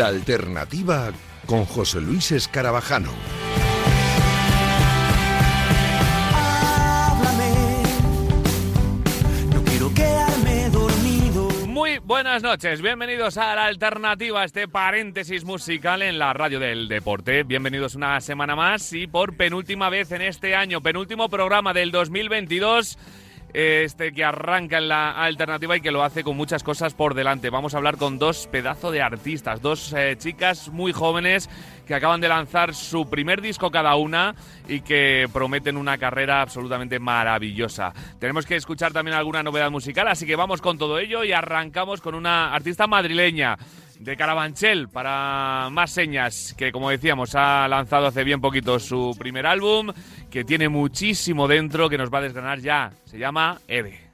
La alternativa con José Luis Escarabajano. Muy buenas noches, bienvenidos a la alternativa, este paréntesis musical en la radio del deporte. Bienvenidos una semana más y por penúltima vez en este año, penúltimo programa del 2022 este que arranca en la alternativa y que lo hace con muchas cosas por delante. Vamos a hablar con dos pedazos de artistas, dos eh, chicas muy jóvenes que acaban de lanzar su primer disco cada una y que prometen una carrera absolutamente maravillosa. Tenemos que escuchar también alguna novedad musical, así que vamos con todo ello y arrancamos con una artista madrileña de Carabanchel para más señas, que como decíamos ha lanzado hace bien poquito su primer álbum, que tiene muchísimo dentro, que nos va a desgranar ya. Se llama Eve.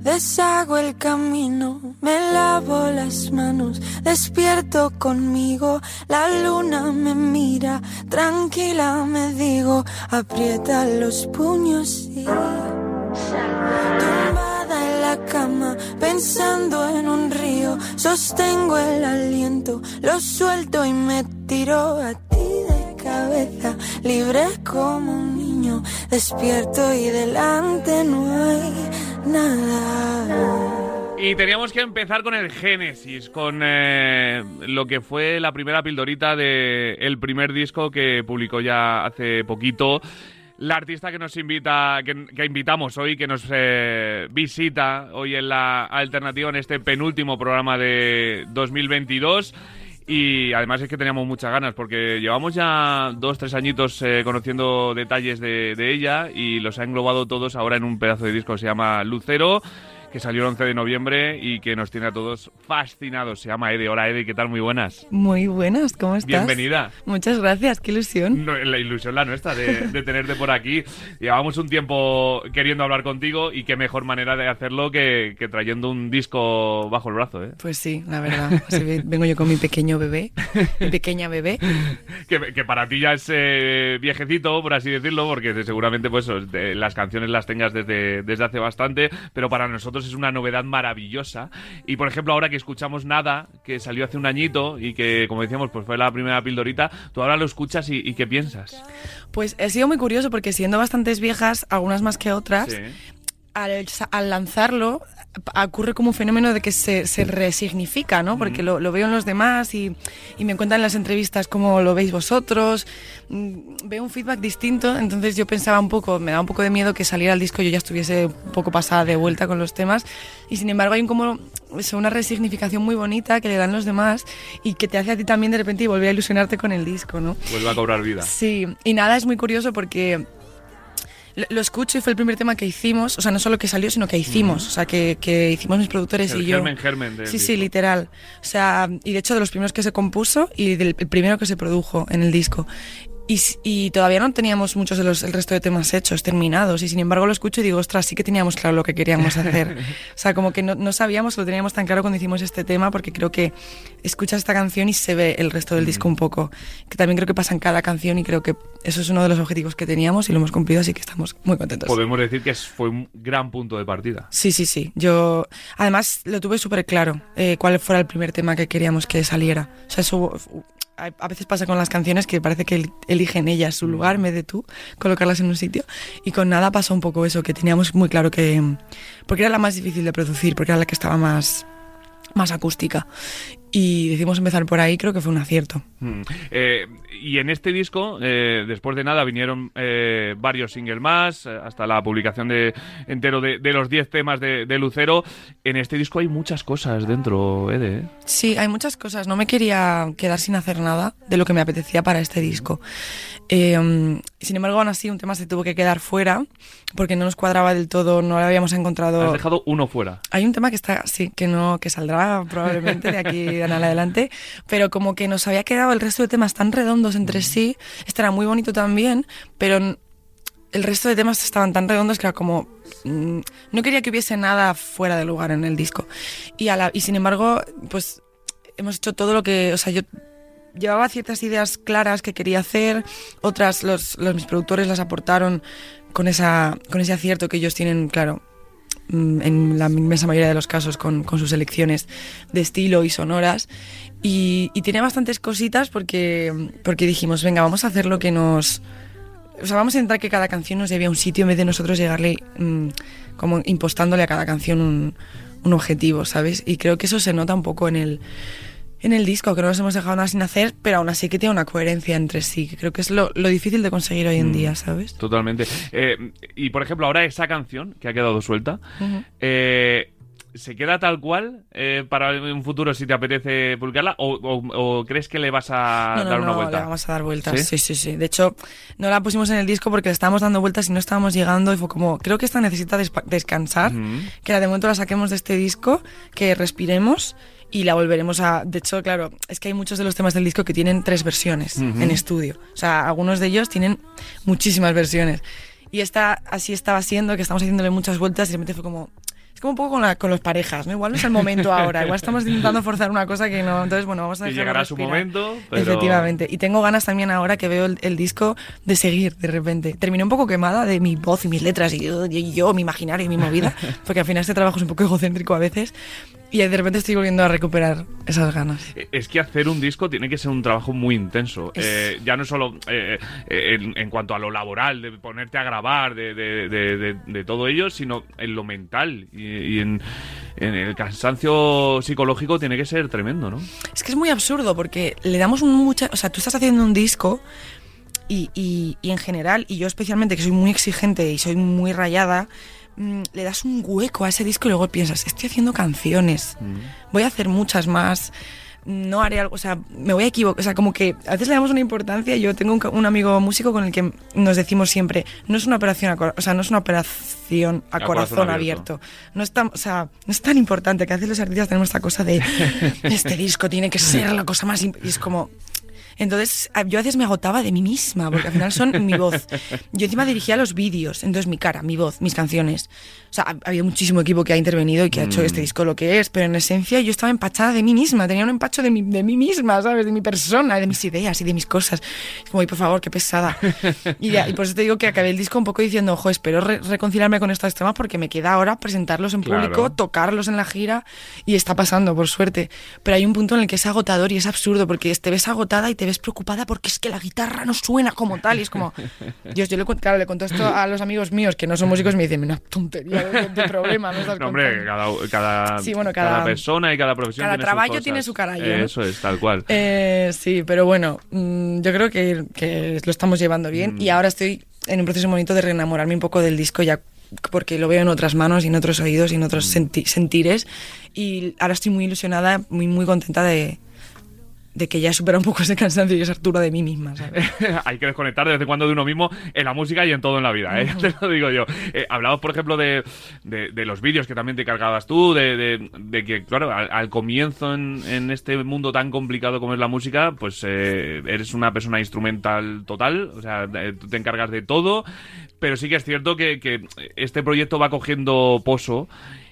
Deshago el camino, me lavo las manos, despierto conmigo, la luna me mira, tranquila me digo, aprieta los puños y... Tumbada en la cama, pensando en un río, sostengo el aliento, lo suelto y me tiro a ti de cabeza, libre como un niño, despierto y delante no. Y teníamos que empezar con el Génesis, con eh, lo que fue la primera pildorita del el primer disco que publicó ya hace poquito. La artista que nos invita, que, invitamos hoy, que nos eh, visita hoy en la alternativa en este penúltimo programa de 2022. Y además es que teníamos muchas ganas porque llevamos ya dos, tres añitos eh, conociendo detalles de, de ella y los ha englobado todos ahora en un pedazo de disco que se llama Lucero que salió el 11 de noviembre y que nos tiene a todos fascinados. Se llama Ede. Hola Ede, ¿qué tal? Muy buenas. Muy buenas, ¿cómo estás? Bienvenida. Muchas gracias, qué ilusión. No, la ilusión la nuestra de, de, tenerte por aquí. Llevamos un tiempo queriendo hablar contigo y qué mejor manera de hacerlo que, que trayendo un disco bajo el brazo. ¿eh? Pues sí, la verdad. Sea, vengo yo con mi pequeño bebé, mi pequeña bebé. que, que, para ti ya es eh, viejecito, por así decirlo, porque seguramente pues las canciones las tengas desde, desde hace bastante, pero para nosotros es una novedad maravillosa. Y por ejemplo, ahora que escuchamos Nada, que salió hace un añito y que, como decíamos, pues fue la primera pildorita, tú ahora lo escuchas y, y ¿qué piensas? Pues he sido muy curioso porque siendo bastantes viejas, algunas más que otras, sí. Al, al, lanzarlo ocurre como un fenómeno de que se, se resignifica, ¿no? Porque lo, lo, veo en los demás y, y, me cuentan en las entrevistas cómo lo veis vosotros. Veo un feedback distinto, entonces yo pensaba un poco, me da un poco de miedo que saliera el disco y yo ya estuviese un poco pasada de vuelta con los temas. Y sin embargo hay un como eso, una resignificación muy bonita que le dan los demás y que te hace a ti también de repente volver a ilusionarte con el disco, ¿no? Vuelve a cobrar vida. Sí, y nada, es muy curioso porque lo escucho y fue el primer tema que hicimos, o sea, no solo que salió, sino que hicimos, o sea, que, que, hicimos mis productores el y yo. Germen, germen del sí, disco. sí, literal. O sea, y de hecho de los primeros que se compuso y del el primero que se produjo en el disco. Y, y, todavía no teníamos muchos de los el resto de temas hechos, terminados, y sin embargo lo escucho y digo, ostras, sí que teníamos claro lo que queríamos hacer. o sea, como que no, no sabíamos, lo teníamos tan claro cuando hicimos este tema, porque creo que escuchas esta canción y se ve el resto del mm. disco un poco, que también creo que pasa en cada canción y creo que eso es uno de los objetivos que teníamos y lo hemos cumplido, así que estamos muy contentos. Podemos decir que fue un gran punto de partida. Sí, sí, sí. Yo, además, lo tuve súper claro, eh, cuál fuera el primer tema que queríamos que saliera. O sea, eso a veces pasa con las canciones que parece que eligen ellas su lugar en vez de tú colocarlas en un sitio. Y con nada pasó un poco eso que teníamos muy claro que porque era la más difícil de producir porque era la que estaba más más acústica y decidimos empezar por ahí, creo que fue un acierto. Mm. Eh, y en este disco, eh, después de nada, vinieron eh, varios singles más, hasta la publicación de entero de, de los 10 temas de, de, Lucero. En este disco hay muchas cosas dentro, Ede. Sí, hay muchas cosas. No me quería quedar sin hacer nada de lo que me apetecía para este disco. Eh, sin embargo, aún así, un tema se tuvo que quedar fuera porque no nos cuadraba del todo, no lo habíamos encontrado. Has dejado uno fuera. Hay un tema que está, sí, que no, que saldrá probablemente de aquí en adelante, pero como que nos había quedado el resto de temas tan redondos entre sí, este era muy bonito también, pero el resto de temas estaban tan redondos que era como... mm, no quería que hubiese nada fuera de lugar en el disco. Y, a la- y sin embargo, pues hemos hecho todo lo que... O sea, yo llevaba ciertas ideas claras que quería hacer, otras los, los- mis productores las aportaron con, esa, con ese acierto que ellos tienen, claro, mm, en la inmensa mayoría de los casos con, con sus elecciones de estilo y sonoras. Y, y tiene bastantes cositas porque, porque dijimos, venga, vamos a hacer lo que nos... O sea, vamos a intentar que cada canción nos lleve a un sitio en vez de nosotros llegarle mm, como impostándole a cada canción un, un objetivo, ¿sabes? Y creo que eso se nota un poco en el, en el disco, que no nos hemos dejado nada sin hacer, pero aún así que tiene una coherencia entre sí, que creo que es lo, lo difícil de conseguir hoy en Mm. día, ¿sabes? Totalmente. Eh, y por ejemplo, ahora esa canción que ha quedado suelta, eh, ¿se queda tal cual eh, para un futuro si te apetece publicarla? ¿O, o- o crees que le vas a no, no, dar una no, vuelta? le vamos a dar vueltas. ¿Sí? ¿Sí? sí, sí, De hecho, no la pusimos en el disco porque le estábamos dando vueltas y no estábamos llegando. Y fue como, creo que esta necesita descansar. Ujú. Que la de momento la saquemos de este disco, que respiremos y la volveremos a. De hecho, claro, es que hay muchos de los temas del disco que tienen tres versiones Ujú. en estudio. O sea, algunos de ellos tienen muchísimas versiones. Y esta así estaba siendo, que estamos haciéndole muchas vueltas y de repente fue como. Es como un poco con, la, con los parejas, ¿no? Igual no es el momento ahora, igual estamos intentando forzar una cosa que no. Entonces, bueno, vamos a dejarlo llegará su respirar. momento, pero... Efectivamente. Y tengo ganas también ahora que veo el, el disco de seguir de repente. Terminé un poco quemada de mi voz y mis letras y yo, y yo, mi imaginario y mi movida, porque al final este trabajo es un poco egocéntrico a veces. Y de repente estoy volviendo a recuperar esas ganas. Es que hacer un disco tiene que ser un trabajo muy intenso. Es- Eh, ya no solo eh, eh, en, en cuanto a lo laboral, de ponerte a grabar, de, de- de- de- de todo ello, sino en lo mental y, y en, en el cansancio psicológico tiene que ser tremendo, ¿no? Es que es muy absurdo porque le damos un mucha... O sea, tú estás haciendo un disco y, y- y en general, y yo especialmente que soy muy exigente y soy muy rayada, mm, le das un hueco a ese disco y luego piensas, estoy haciendo canciones, voy a hacer muchas más, no haré algo, o sea, me voy a equivocar, o sea, como que a veces le damos una importancia, yo tengo un, amigo músico con el que nos decimos siempre, no es una operación, a o sea, no es una operación a, A corazón, corazón abierto. abierto. No es, tan, o sea, no es tan importante que a veces los artistas tenemos esta cosa de este disco tiene que ser la cosa más... imp-", Y es como... Entonces, yo a veces me agotaba de mí misma, porque al final son mi voz. Yo encima dirigía los vídeos, entonces mi cara, mi voz, mis canciones. O sea, ha, habido muchísimo equipo que ha intervenido y que ha hecho este disco lo que es, pero en esencia yo estaba empachada de mí misma, tenía un empacho de, mi, de mí misma, ¿sabes? De mi persona, de mis ideas y de mis cosas. Es como, "Ay, por favor, qué pesada. Y, ya, y por eso te digo que acabé el disco un poco diciendo, ojo, espero re- reconciliarme con estos temas porque me queda ahora presentarlos en Claro. público, tocarlos en la gira y está pasando, por suerte. Pero hay un punto en el que es agotador y es absurdo porque te ves agotada y te ves preocupada porque es que la guitarra no suena como tal y es como, Dios, yo le, claro, le conto esto a los amigos míos que no son músicos y me dicen, una tontería de, problema, no estás No, hombre, contando". cada, cada, Sí, bueno, cada cada- persona y cada profesión cada tiene sus trabajo cosas. tiene su carallo, ¿no? Eso es, tal cual. Eh, sí, pero bueno, mm, yo creo que, que lo estamos llevando bien Mm. y ahora estoy en un proceso bonito de reenamorarme un poco del disco ya porque lo veo en otras manos y en otros oídos y en otros senti- sentires y ahora estoy muy ilusionada, muy muy contenta de, de que ya he superado un poco ese cansancio y esa altura de mí misma. Hay que desconectar de cuando de uno mismo en la música y en todo en la vida, ¿eh? Te lo digo yo. Eh, por ejemplo, de, de- los vídeos que también te cargabas tú, de, de- que, claro, al, comienzo en, en este mundo tan complicado como es la música, pues eh, eres una persona instrumental total, o sea, tú te encargas de todo, pero sí que es cierto que, que este proyecto va cogiendo pozo.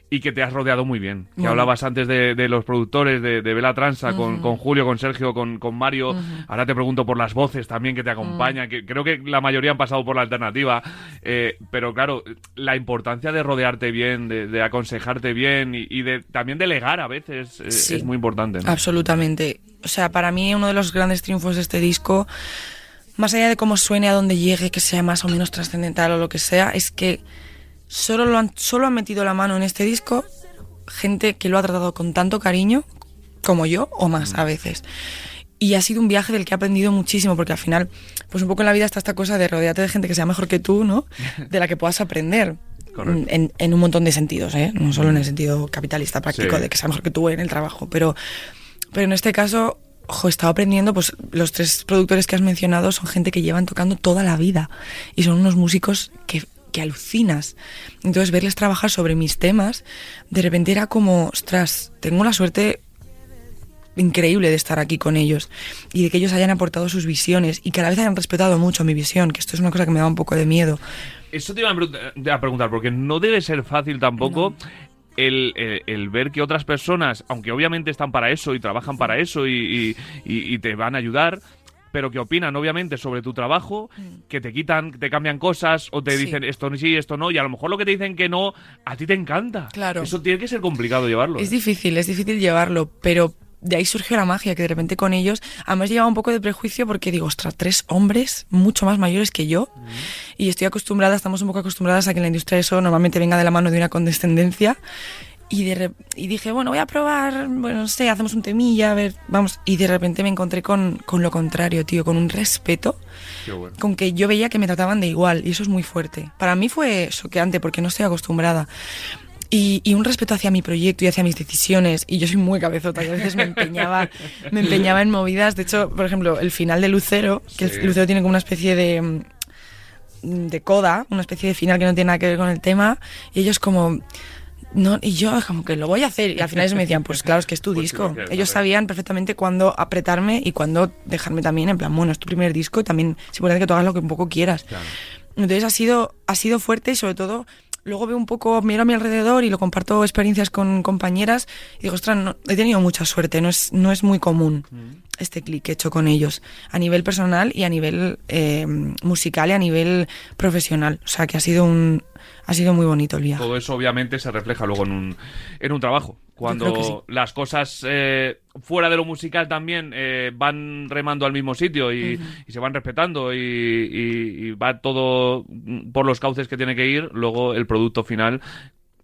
Y que te has rodeado muy bien. Que Bueno. hablabas antes de, de los productores de, de Vela Transa, con, con Julio, con Sergio, con, con Mario. Ahora te pregunto por las voces también que te acompañan, que creo que la mayoría han pasado por la alternativa. eh, pero claro, la importancia de rodearte bien, de, de aconsejarte bien y, y de también delegar a veces eh, Sí. es muy importante. ¿no? Absolutamente. O sea, para mí uno de los grandes triunfos de este disco, más allá de cómo suene, a dónde llegue, que sea más o menos trascendental o lo que sea, es que solo, lo han, solo han metido la mano en este disco gente que lo ha tratado con tanto cariño como yo o más a veces. Y ha sido un viaje del que he aprendido muchísimo, porque al final, pues un poco en la vida está esta cosa de rodearte de gente que sea mejor que tú, ¿no? De la que puedas aprender. En, en un montón de sentidos, ¿eh? No solo en el sentido capitalista práctico Sí. de que sea mejor que tú en el trabajo, pero, pero en este caso, ojo, he estado aprendiendo, pues los tres productores que has mencionado son gente que llevan tocando toda la vida y son unos músicos que, que alucinas. Entonces, verles trabajar sobre mis temas, de repente era como, ostras, tengo la suerte increíble de estar aquí con ellos y de que ellos hayan aportado sus visiones y que a la vez hayan respetado mucho mi visión, que esto es una cosa que me da un poco de miedo. Eso te iba a preguntar, porque no debe ser fácil tampoco. El, ver que otras personas, aunque obviamente están para eso y trabajan para eso y, y te van a ayudar, pero que opinan obviamente sobre tu trabajo, mm. que te quitan, te cambian cosas o te dicen esto sí, esto no, y a lo mejor lo que te dicen que no, a ti te encanta. Claro. Eso tiene que ser complicado llevarlo. Es ¿eh? difícil, es difícil llevarlo, pero de ahí surgió la magia, que de repente con ellos, además llevaba un poco de prejuicio porque digo, ostras, tres hombres mucho más mayores que yo, mm. y estoy acostumbrada, estamos un poco acostumbradas a que en la industria eso normalmente venga de la mano de una condescendencia, y, de, y dije, bueno, voy a probar, bueno, no sé, hacemos un temilla, a ver, vamos. Y de repente me encontré con, con lo contrario, tío, con un respeto, con que yo veía que me trataban de igual, y eso es muy fuerte. Para mí fue choqueante porque no estoy acostumbrada. Y, y, un respeto hacia mi proyecto y hacia mis decisiones. Y yo soy muy cabezota y a veces me empeñaba, me empeñaba en movidas. De hecho, por ejemplo, el final de Lucero, que el Lucero tiene como una especie de, de coda, una especie de final que no tiene nada que ver con el tema. Y ellos como no, y yo como que lo voy a hacer. Y al final ellos me decían, pues claro, es que es tu pues disco. ellos sabían perfectamente cuándo apretarme y cuándo dejarme también, en plan, bueno, es tu primer disco y también es importante que tú hagas lo que un poco quieras. Entonces ha sido, ha sido fuerte y sobre todo luego veo un poco, miro a mi alrededor y lo comparto experiencias con compañeras y digo, ostras, he tenido mucha suerte, no es, no es muy común mm. este clic que he hecho con ellos, a nivel personal y a nivel eh, musical y a nivel profesional. O sea, que ha sido un, ha sido muy bonito el viaje. Todo eso obviamente se refleja luego en un, en un trabajo. Cuando las cosas eh, fuera de lo musical también eh, van remando al mismo sitio y, se van respetando y, y, va todo por los cauces que tiene que ir, luego el producto final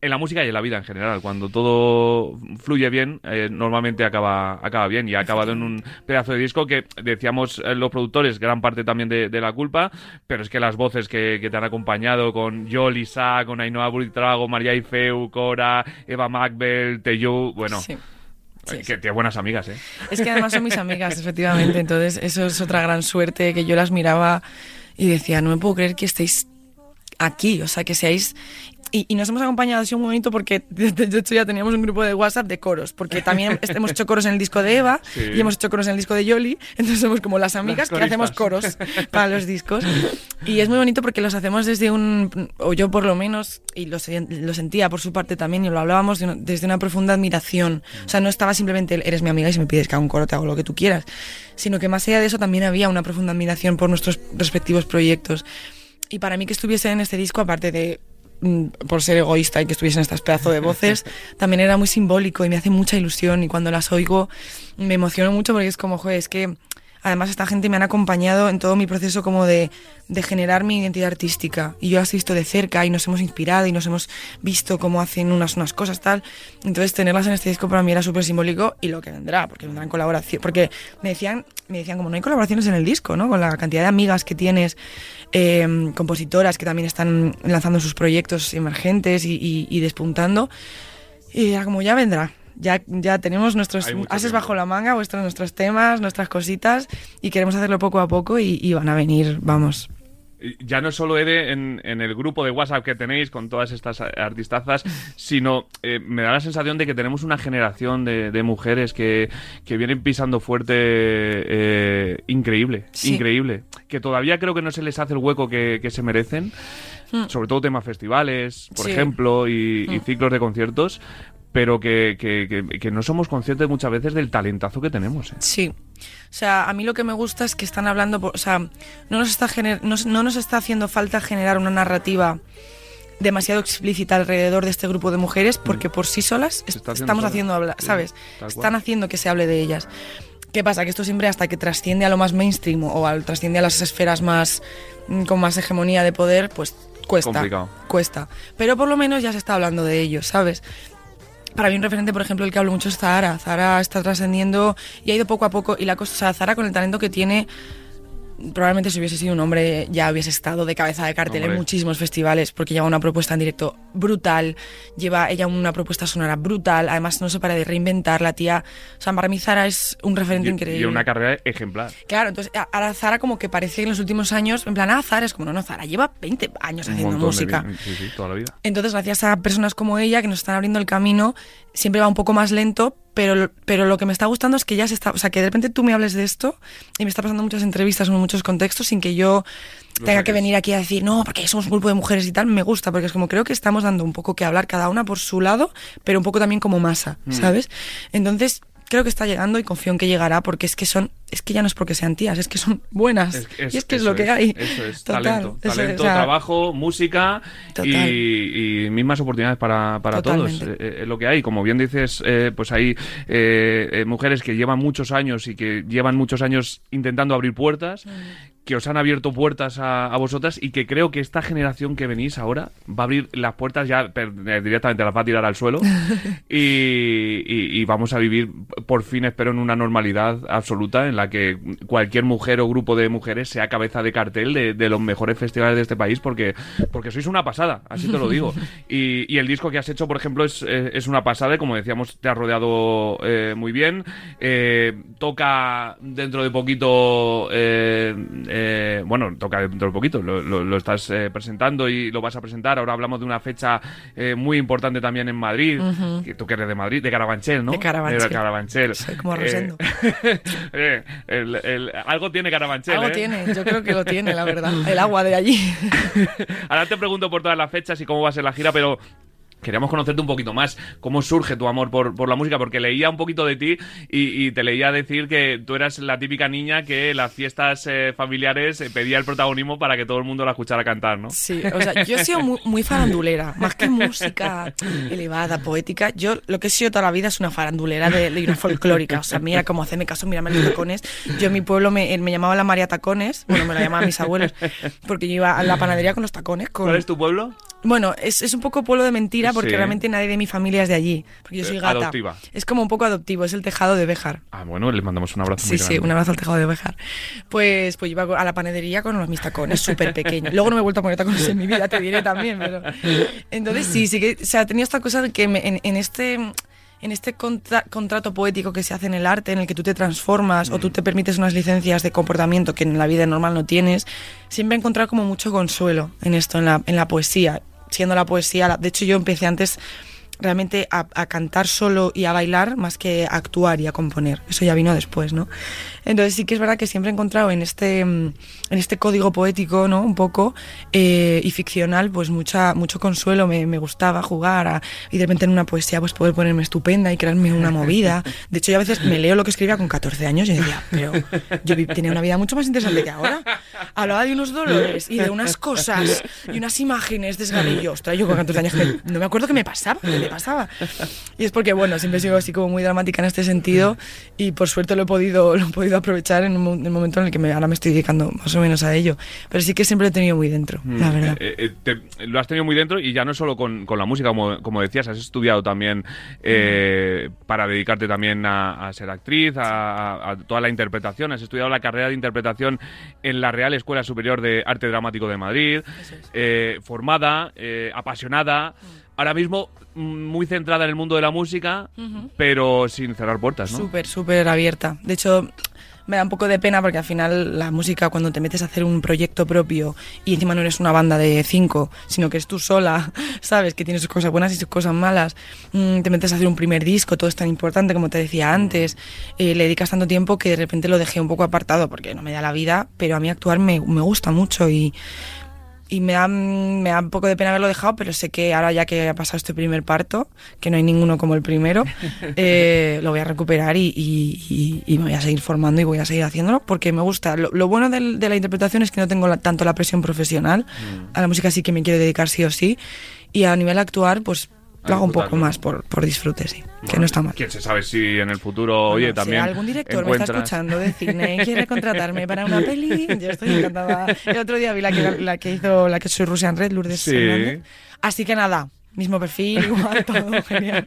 en la música y en la vida en general. Cuando todo fluye bien, eh, normalmente acaba, acaba bien y ha acabado en un pedazo de disco que decíamos eh, los productores, gran parte también de, la culpa, pero es que las voces que, te han acompañado con Yoli Sa, con Ainhoa Buritrago, María Ifeu, Cora, Eva Macbel, Teyu, bueno. Sí. que tiene buenas amigas, ¿eh? Es que además son mis amigas, efectivamente. Entonces, eso es otra gran suerte que yo las miraba y decía, no me puedo creer que estéis aquí, o sea, que seáis y, nos hemos acompañado así un momento porque de, hecho ya teníamos un grupo de WhatsApp de coros, porque también hemos hecho coros en el disco de Eva y hemos hecho coros en el disco de Yoli, entonces somos como las amigas que hacemos coros para los discos. Y es muy bonito porque los hacemos desde un, o yo por lo menos, y lo, lo sentía por su parte también, y lo hablábamos desde una profunda admiración. O sea, no estaba simplemente, eres mi amiga y si me pides que haga un coro te hago lo que tú quieras, sino que más allá de eso también había una profunda admiración por nuestros respectivos proyectos. Y para mí que estuviese en este disco, aparte de por ser egoísta y que estuviesen estas pedazos de voces, también era muy simbólico y me hace mucha ilusión y cuando las oigo me emociono mucho porque es como, joder, es que además esta gente me han acompañado en todo mi proceso como de, de, generar mi identidad artística y yo las he visto de cerca y nos hemos inspirado y nos hemos visto cómo hacen unas, unas cosas tal. Entonces tenerlas en este disco para mí era súper simbólico y lo que vendrá, porque vendrán colaboración, porque me decían, me decían como no hay colaboraciones en el disco, ¿no? Con la cantidad de amigas que tienes Em, compositoras que también están lanzando sus proyectos emergentes y, despuntando. Y ya como ya vendrá, ya, ya tenemos nuestros ases bajo la manga, vuestros, nuestros temas, nuestras cositas y queremos hacerlo poco a poco y van a venir, vamos, ya no solo Ede en, el grupo de WhatsApp que tenéis con todas estas artistazas, sino eh, me da la sensación de que tenemos una generación de, mujeres que, vienen pisando fuerte eh, increíble, increíble. Que todavía creo que no se les hace el hueco que, se merecen. Hmm. Sobre todo temas festivales, por ejemplo, y, y, hmm. ciclos de conciertos, pero que, que, que, no somos conscientes muchas veces del talentazo que tenemos. ¿eh? Sí. O sea, a mí lo que me gusta es que están hablando, o sea, no nos, está no, no nos está haciendo falta generar una narrativa demasiado explícita alrededor de este grupo de mujeres porque por sí solas estamos haciendo hablar, ¿sabes? Están haciendo que se hable de ellas. ¿Qué pasa? Que esto siempre hasta que trasciende a lo más mainstream o al, trasciende a las esferas más mm, con más hegemonía de poder, pues cuesta. Cuesta. Pero por lo menos ya se está hablando de ellos, ¿sabes? Para mí un referente, por ejemplo, el que hablo mucho es Zahara. Zahara está trascendiendo y ha ido poco a poco. Y la cosa, o sea, Zahara con el talento que tiene, probablemente si hubiese sido un hombre ya hubiese estado de cabeza de cartel en muchísimos festivales porque lleva una propuesta en directo brutal, lleva ella una propuesta sonora brutal, además no se para de reinventar la tía. O sea, para mí Zara es un referente increíble. Y una carrera ejemplar. Claro, entonces ahora Zara como que parece que en los últimos años, en plan, ah, Zara es como, no, no, Zara lleva 20 años haciendo música. sí, sí, toda la vida. Entonces, gracias a personas como ella que nos están abriendo el camino, siempre va un poco más lento, pero, pero lo que me está gustando es que ya se está, o sea, que de repente tú me hables de esto y me está pasando muchas entrevistas en muchos contextos sin que yo tenga que venir aquí a decir, no, porque somos un grupo de mujeres y tal, me gusta, porque es como creo que estamos dando un poco que hablar cada una por su lado, pero un poco también como masa, mm. ¿sabes? Entonces, creo que está llegando y confío en que llegará porque es que son es que ya no es porque sean tías es que son buenas. Y es que es lo que hay. eso es. Talento talento trabajo música y, mismas oportunidades para, para todos. Eh, eh, es lo que hay. Como bien dices eh, pues hay mujeres que llevan muchos años y que llevan muchos años intentando abrir puertas mm que os han abierto puertas a, vosotras y que creo que esta generación que venís ahora va a abrir las puertas ya eh, directamente las va a tirar al suelo y, vamos a vivir por fin espero en una normalidad absoluta en la que cualquier mujer o grupo de mujeres sea cabeza de cartel de, los mejores festivales de este país porque, porque sois una pasada, así te lo digo. Y, el disco que has hecho, por ejemplo, es, eh, es una pasada y como decíamos te ha rodeado eh, muy bien. toca dentro de poquito... Eh, bueno, toca dentro de poquito, lo, estás eh, presentando y lo vas a presentar. Ahora hablamos de una fecha eh, muy importante también en Madrid. que tú que eres de Madrid, de Carabanchel, ¿no? De Carabanchel. De Carabanchel. Soy como Rosendo. algo tiene Carabanchel. Algo tiene, yo creo que lo tiene, la verdad. El agua de allí. Ahora te pregunto por todas las fechas y cómo va a ser la gira, pero Queríamos conocerte un poquito más, cómo surge tu amor por, por la música, porque leía un poquito de ti y, te leía decir que tú eras la típica niña que en las fiestas eh, familiares eh, pedía el protagonismo para que todo el mundo la escuchara cantar, ¿no? Sí, o sea, yo he sido muy, farandulera, más que música elevada, poética, yo lo que he sido toda la vida es una farandulera de, de una folclórica, o sea, mira cómo hacerme caso, mírame los tacones, yo en mi pueblo me, me llamaba la María Tacones, bueno, me la llamaban mis abuelos, porque yo iba a la panadería con los tacones. Con... ¿Cuál es tu pueblo? Bueno, es, es un poco pueblo de mentira porque realmente nadie de mi familia es de allí. Porque yo soy gata. Adoptiva. Es como un poco adoptivo, es el tejado de Béjar. Ah, bueno, le mandamos un abrazo sí, Sí, un abrazo al tejado de Béjar. Pues, pues iba a la panadería con los mis tacones súper pequeños. Luego no me he vuelto a poner tacones en mi vida, te diré también. Pero... Entonces sí, sí que, o sea, tenía esta cosa de que en, este en este contrato poético que se hace en el arte, en el que tú te transformas o tú mm. te permites unas licencias de comportamiento que en la vida normal no tienes, siempre he encontrado como mucho consuelo en esto, en la, en la poesía siendo la poesía, de hecho yo empecé antes realmente a, cantar solo y a bailar más que a actuar y a componer. Eso ya vino después, ¿no? Entonces sí que es verdad que siempre he encontrado en este, mm, en este código poético, ¿no? Un poco, eh, y ficcional, pues mucha, mucho consuelo. Me, me gustaba jugar y de repente en una poesía pues poder ponerme estupenda y crearme una movida. De hecho, yo a veces me leo lo que escribía con 14 años y decía, pero yo tenía una vida mucho más interesante que ahora. Hablaba de unos dolores y de unas cosas y unas imágenes de Ostras, yo con 14 años no me acuerdo qué me pasaba, qué me pasaba. Y es porque, bueno, siempre sigo así como muy dramática en este sentido y por suerte lo he podido, lo he podido aprovechar en, un, el momento en el que me, ahora me estoy dedicando más o menos a ello. Pero sí que siempre lo he tenido muy dentro, mm, la verdad. Eh, eh, lo has tenido muy dentro y ya no solo con, con la música, como, como, decías, has estudiado también eh, para dedicarte también a, ser actriz, a, toda la interpretación. Has estudiado la carrera de interpretación en la Real Escuela Superior de Arte Dramático de Madrid, formada, apasionada. Mm. Ahora mismo mm, muy centrada en el mundo de la música, pero sin cerrar puertas, ¿no? Súper, súper abierta. De hecho, me da un poco de pena porque al final la música cuando te metes a hacer un proyecto propio y encima no eres una banda de cinco, sino que eres tú sola, sabes que tienes sus cosas buenas y sus cosas malas, mm, te metes a hacer un primer disco, todo es tan importante como te decía antes, eh, le dedicas tanto tiempo que de repente lo dejé un poco apartado porque no me da la vida, pero a mí actuar me, me gusta mucho y y me da, me da un poco de pena haberlo dejado, pero sé que ahora ya que ha pasado este primer parto, que no hay ninguno como el primero, eh, lo voy a recuperar y, y, me voy a seguir formando y voy a seguir haciéndolo porque me gusta. Lo, bueno de, la interpretación es que no tengo tanto la presión profesional, mm. a la música sí que me quiero dedicar sí o sí, y a nivel actuar, pues lo hago un poco más por, por disfrute, sí. que no está mal. Quién se sabe si en el futuro, oye, también. Si algún director me está escuchando de cine y quiere contratarme para una peli, yo estoy encantada. El otro día vi la que, la que hizo la que soy Russian Red, Lourdes. Sí. Así que nada, Mismo perfil, igual, todo genial.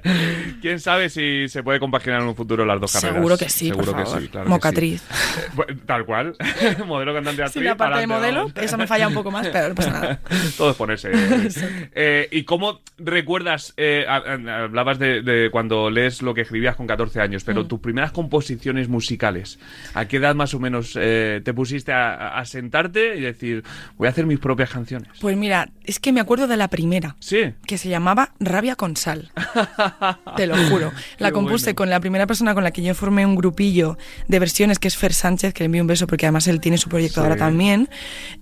¿Quién sabe si se puede compaginar en un futuro las dos carreras? Seguro que sí, Seguro que sí, claro Mocatriz. Tal cual. modelo, cantante, actriz. Sí, la parte de modelo, esa me falla un poco más, pero no pasa nada. todo es ponerse. eh, ¿Y cómo recuerdas, eh, hablabas de, cuando lees lo que escribías con 14 años, pero mm. tus primeras composiciones musicales, ¿a qué edad más o menos eh, te pusiste a, a, sentarte y decir, voy a hacer mis propias canciones? Pues mira, es que me acuerdo de la primera. Sí. Sí. Que se llamaba Rabia con Sal. Te lo juro. La compuse con la primera persona con la que yo formé un grupillo de versiones, que es Fer Sánchez, que le envío un beso porque además él tiene su proyecto ahora también.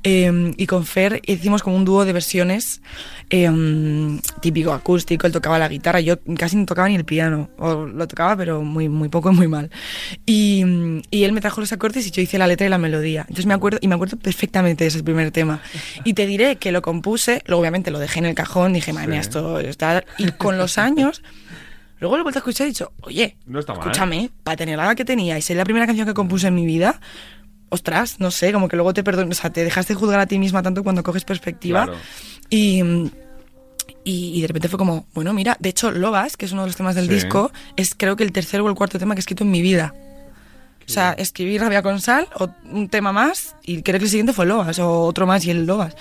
Em, y con Fer hicimos como un dúo de versiones em, típico acústico. Él tocaba la guitarra, yo casi no tocaba ni el piano. O lo tocaba, pero muy, muy poco y muy mal. Y, y él me trajo los acordes y yo hice la letra y la melodía. Entonces me acuerdo, y me acuerdo perfectamente de ese primer tema. Y te diré que lo compuse, luego obviamente lo dejé en el cajón, dije, madre mía, esto está... Y con los años... Luego lo he vuelto a escuchar y he dicho, oye, no está mal, escúchame, para tener la edad que tenía y ser la primera canción que compuse en mi vida, ostras, no sé, como que luego te perdón, o sea, te dejaste juzgar a ti misma tanto cuando coges perspectiva. Y, y, de repente fue como, bueno, mira, de hecho, Lobas, que es uno de los temas del disco, es creo que el tercer o el cuarto tema que he escrito en mi vida. O sea, escribí Rabia con Sal, o un tema más, y creo que el siguiente fue Lobas, o otro más y el Lobas.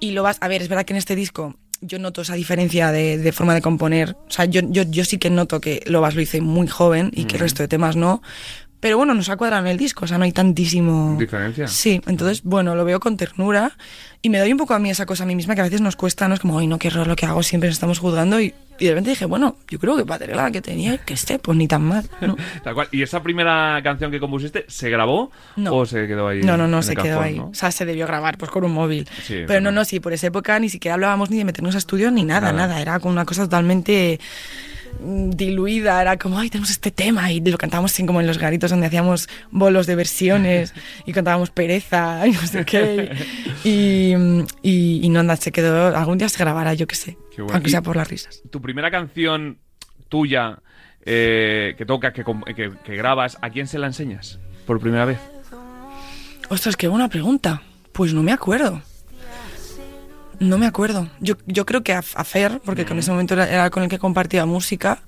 Y Lobas, a ver, es verdad que en este disco yo noto esa diferencia de, forma de componer. O sea, yo, yo, yo, sí que noto que Lobas lo hice muy joven y que el resto de temas no. Pero bueno, nos ha cuadrado en el disco, o sea, no hay tantísimo... ¿Diferencia? Sí, entonces, bueno, lo veo con ternura y me doy un poco a mí esa cosa a mí misma que a veces nos cuesta, no es como, ay, no, qué error lo que hago, siempre nos estamos juzgando y, y de repente dije, bueno, yo creo que para tener la que tenía, que esté, pues ni tan mal. Tal cual. ¿Y esa primera canción que compusiste, se grabó o se quedó ahí? No, no, no, se quedó ahí. O sea, se debió grabar pues con un móvil. pero no, no, sí, por esa época ni siquiera hablábamos ni de meternos a estudios ni nada, nada. nada. Era como una cosa totalmente diluida, era como, ay, tenemos este tema y lo cantábamos así como en los garitos donde hacíamos bolos de versiones y cantábamos pereza y no sé qué. Y, y, no anda, se quedó, algún día se grabará, yo qué sé, aunque sea por las risas. Tu primera canción tuya eh, que tocas, que, que, que grabas, ¿a quién se la enseñas por primera vez? Ostras, qué buena pregunta. Pues no me acuerdo. No me acuerdo. Yo, yo creo que a, Fer, porque con ese momento era, con el que compartía música.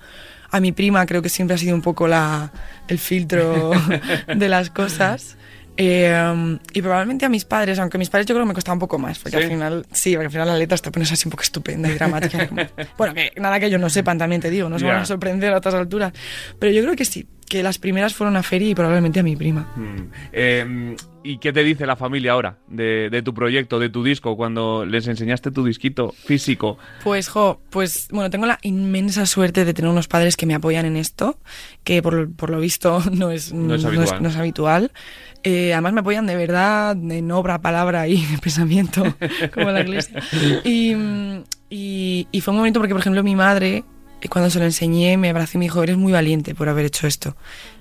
A mi prima creo que siempre ha sido un poco la, el filtro de las cosas. Eh, y probablemente a mis padres, aunque a mis padres yo creo que me costaba un poco más, porque al final, sí, porque al final la letra te pones así un poco estupenda y dramática. bueno, que nada que ellos no sepan, también te digo, no se van a sorprender a otras alturas. Pero yo creo que sí, que las primeras fueron a Feri y probablemente a mi prima. Mm. Eh, ¿Y qué te dice la familia ahora de, tu proyecto, de tu disco, cuando les enseñaste tu disquito físico? Pues, jo, pues, bueno, tengo la inmensa suerte de tener unos padres que me apoyan en esto, que por, por lo visto no es, no es habitual. No es, habitual. Eh, además me apoyan de verdad, en obra, palabra y de pensamiento, como la iglesia. Y, y, y fue un momento porque, por ejemplo, mi madre cuando se lo enseñé, me abrazó y me dijo, eres muy valiente por haber hecho esto.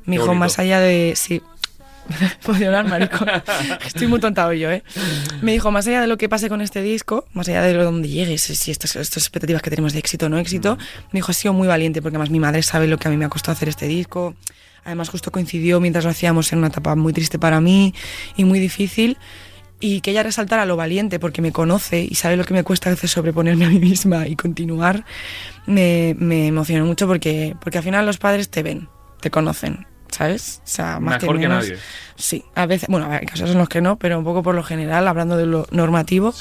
Me dijo, más allá de... Sí, Puedo hablar, marico. Estoy muy tontado yo, ¿eh? Me dijo, más allá de lo que pase con este disco, más allá de lo donde llegues, si estas, estas expectativas que tenemos de éxito o no éxito, me dijo, ha sido muy valiente porque además mi madre sabe lo que a mí me ha costado hacer este disco. Además, justo coincidió mientras lo hacíamos en una etapa muy triste para mí y muy difícil. Y que ella resaltara lo valiente porque me conoce y sabe lo que me cuesta a veces sobreponerme a mí misma y continuar, me, me emocionó mucho porque, porque al final los padres te ven, te conocen ¿sabes? O sea, más Mejor que, nadie. Sí, a veces, bueno, hay casos en los que no, pero un poco por lo general, hablando de lo normativo,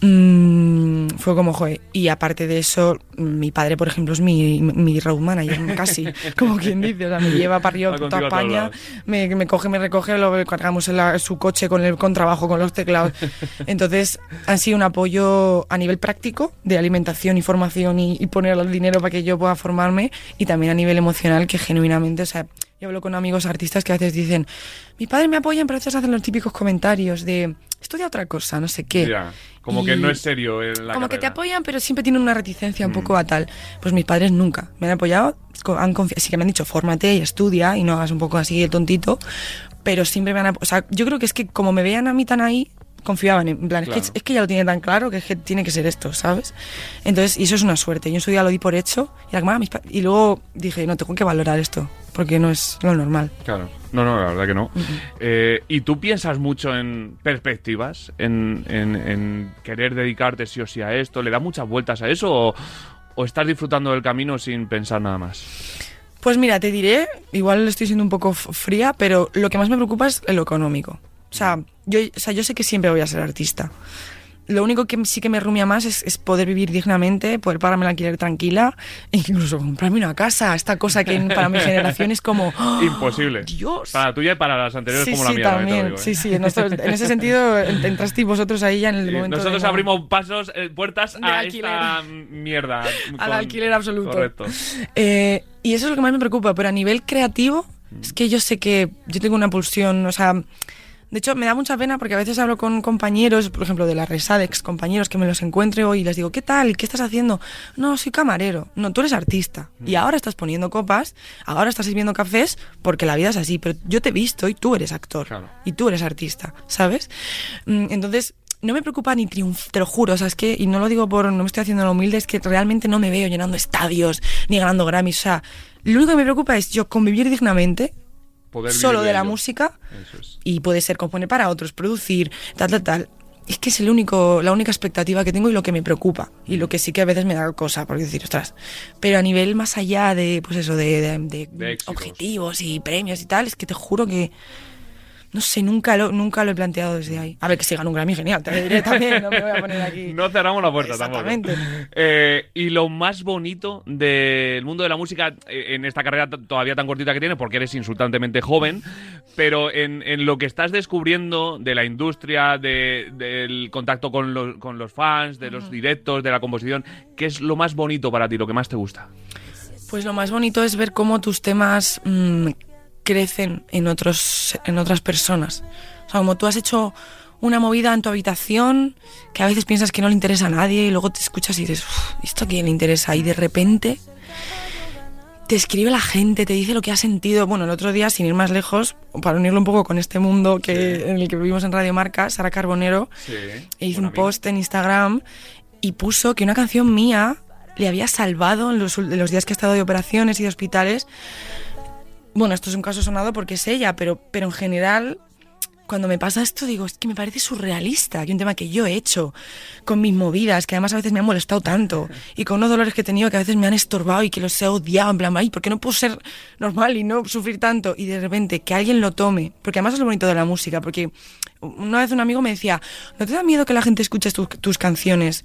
mmm, fue como, joder, y aparte de eso, mi padre, por ejemplo, es mi, mi road manager, casi, como quien dice, o sea, me lleva para arriba toda España, me, me, coge, me recoge, lo cargamos en su coche con el con trabajo, con los teclados. Entonces, han sido un apoyo a nivel práctico, de alimentación y formación y, y poner el dinero para que yo pueda formarme, y también a nivel emocional, que genuinamente, o sea, yo hablo con amigos artistas que a veces dicen, mi padre me apoya, pero a veces hacen los típicos comentarios de, estudia otra cosa, no sé qué. como que no es serio la Como que te apoyan, pero siempre tienen una reticencia un mm. poco a tal. Pues mis padres nunca me han apoyado, han sí que me han dicho, fórmate y estudia y no hagas un poco así el tontito, pero siempre me han O sea, yo creo que es que como me vean a mí tan ahí, confiaban en plan, es, que, ya lo tiene tan claro que, es que tiene que ser esto, ¿sabes? Entonces, y eso es una suerte. Yo en su día lo di por hecho y, y luego dije, no, tengo que valorar esto, porque no es lo normal. Claro, no, no, la verdad que no. Eh, ¿Y tú piensas mucho en perspectivas, en, en, querer dedicarte sí o sí a esto? ¿Le da muchas vueltas a eso o, o estás disfrutando del camino sin pensar nada más? Pues mira, te diré, igual estoy siendo un poco fría, pero lo que más me preocupa es lo económico. O sea, yo, o sea, yo sé que siempre voy a ser artista. lo único que sí que me rumia más es, poder vivir dignamente, poder pagarme el alquiler tranquila, e incluso comprarme una casa. Esta cosa que para mi generación es como. ¡oh! Imposible. Dios. Para la tuya y para las anteriores como la mía. También. ¿eh? Sí, sí, en, ese sentido entrasteis vosotros ahí ya en el momento. Nosotros abrimos pasos, eh, puertas a esta mierda. Al alquiler absoluto. Correcto. Eh, y eso es lo que más me preocupa, pero a nivel creativo, es que yo sé que yo tengo una pulsión, o sea de hecho, me da mucha pena porque a veces hablo con compañeros, por ejemplo, de la Resadex, compañeros que me los encuentro y les digo, ¿qué tal? ¿Qué estás haciendo? No, soy camarero. No, tú eres artista. Y mm. ahora estás poniendo copas, ahora estás sirviendo cafés porque la vida es así. Pero yo te he visto y tú eres actor. Y tú eres artista, ¿sabes? Mm, entonces, no me preocupa ni triunfar, te lo juro, o sea, es que, y no lo digo por, no me estoy haciendo lo humilde, es que realmente no me veo llenando estadios ni ganando Grammys, o sea, lo único que me preocupa es yo convivir dignamente, solo de, la música y puede ser componer para otros, producir, tal, tal, tal. Es que es el único, la única expectativa que tengo y lo que me preocupa. Y lo que sí que a veces me da cosa, por decir, ostras. Pero a nivel más allá de, pues eso, de objetivos y premios y tal, es que te juro que no sé, nunca lo, nunca lo he planteado desde ahí. A ver, que si gano un Grammy, genial, te diré también, no me voy a poner aquí. no cerramos la puerta Exactamente. Eh, y lo más bonito del mundo de la música, eh, en esta carrera todavía tan cortita que tienes, porque eres insultantemente joven, pero en, lo que estás descubriendo de la industria, del contacto con los, con los fans, de los directos, de la composición, ¿qué es lo más bonito para ti, lo que más te gusta? Pues lo más bonito es ver cómo tus temas mm, crecen en, otros, en otras personas. O sea, como tú has hecho una movida en tu habitación que a veces piensas que no le interesa a nadie y luego te escuchas y dices, ¿esto a quién le interesa? Y de repente te escribe la gente, te dice lo que ha sentido. Bueno, el otro día, sin ir más lejos, para unirlo un poco con este mundo que, en el que vivimos en Radio Marca, Sara Carbonero hizo un post en Instagram y puso que una canción mía le había salvado en los, en los días que ha estado de operaciones y de hospitales bueno, esto es un caso sonado porque es ella, pero, pero en general, cuando me pasa esto, digo, es que me parece surrealista, que un tema que yo he hecho con mis movidas, que además a veces me han molestado tanto, y con unos dolores que he tenido que a veces me han estorbado y que los he odiado, en plan, ay, ¿por qué no puedo ser normal y no sufrir tanto? Y de repente que alguien lo tome, porque además es lo bonito de la música, porque una vez un amigo me decía, ¿no te da miedo que la gente escuche tus canciones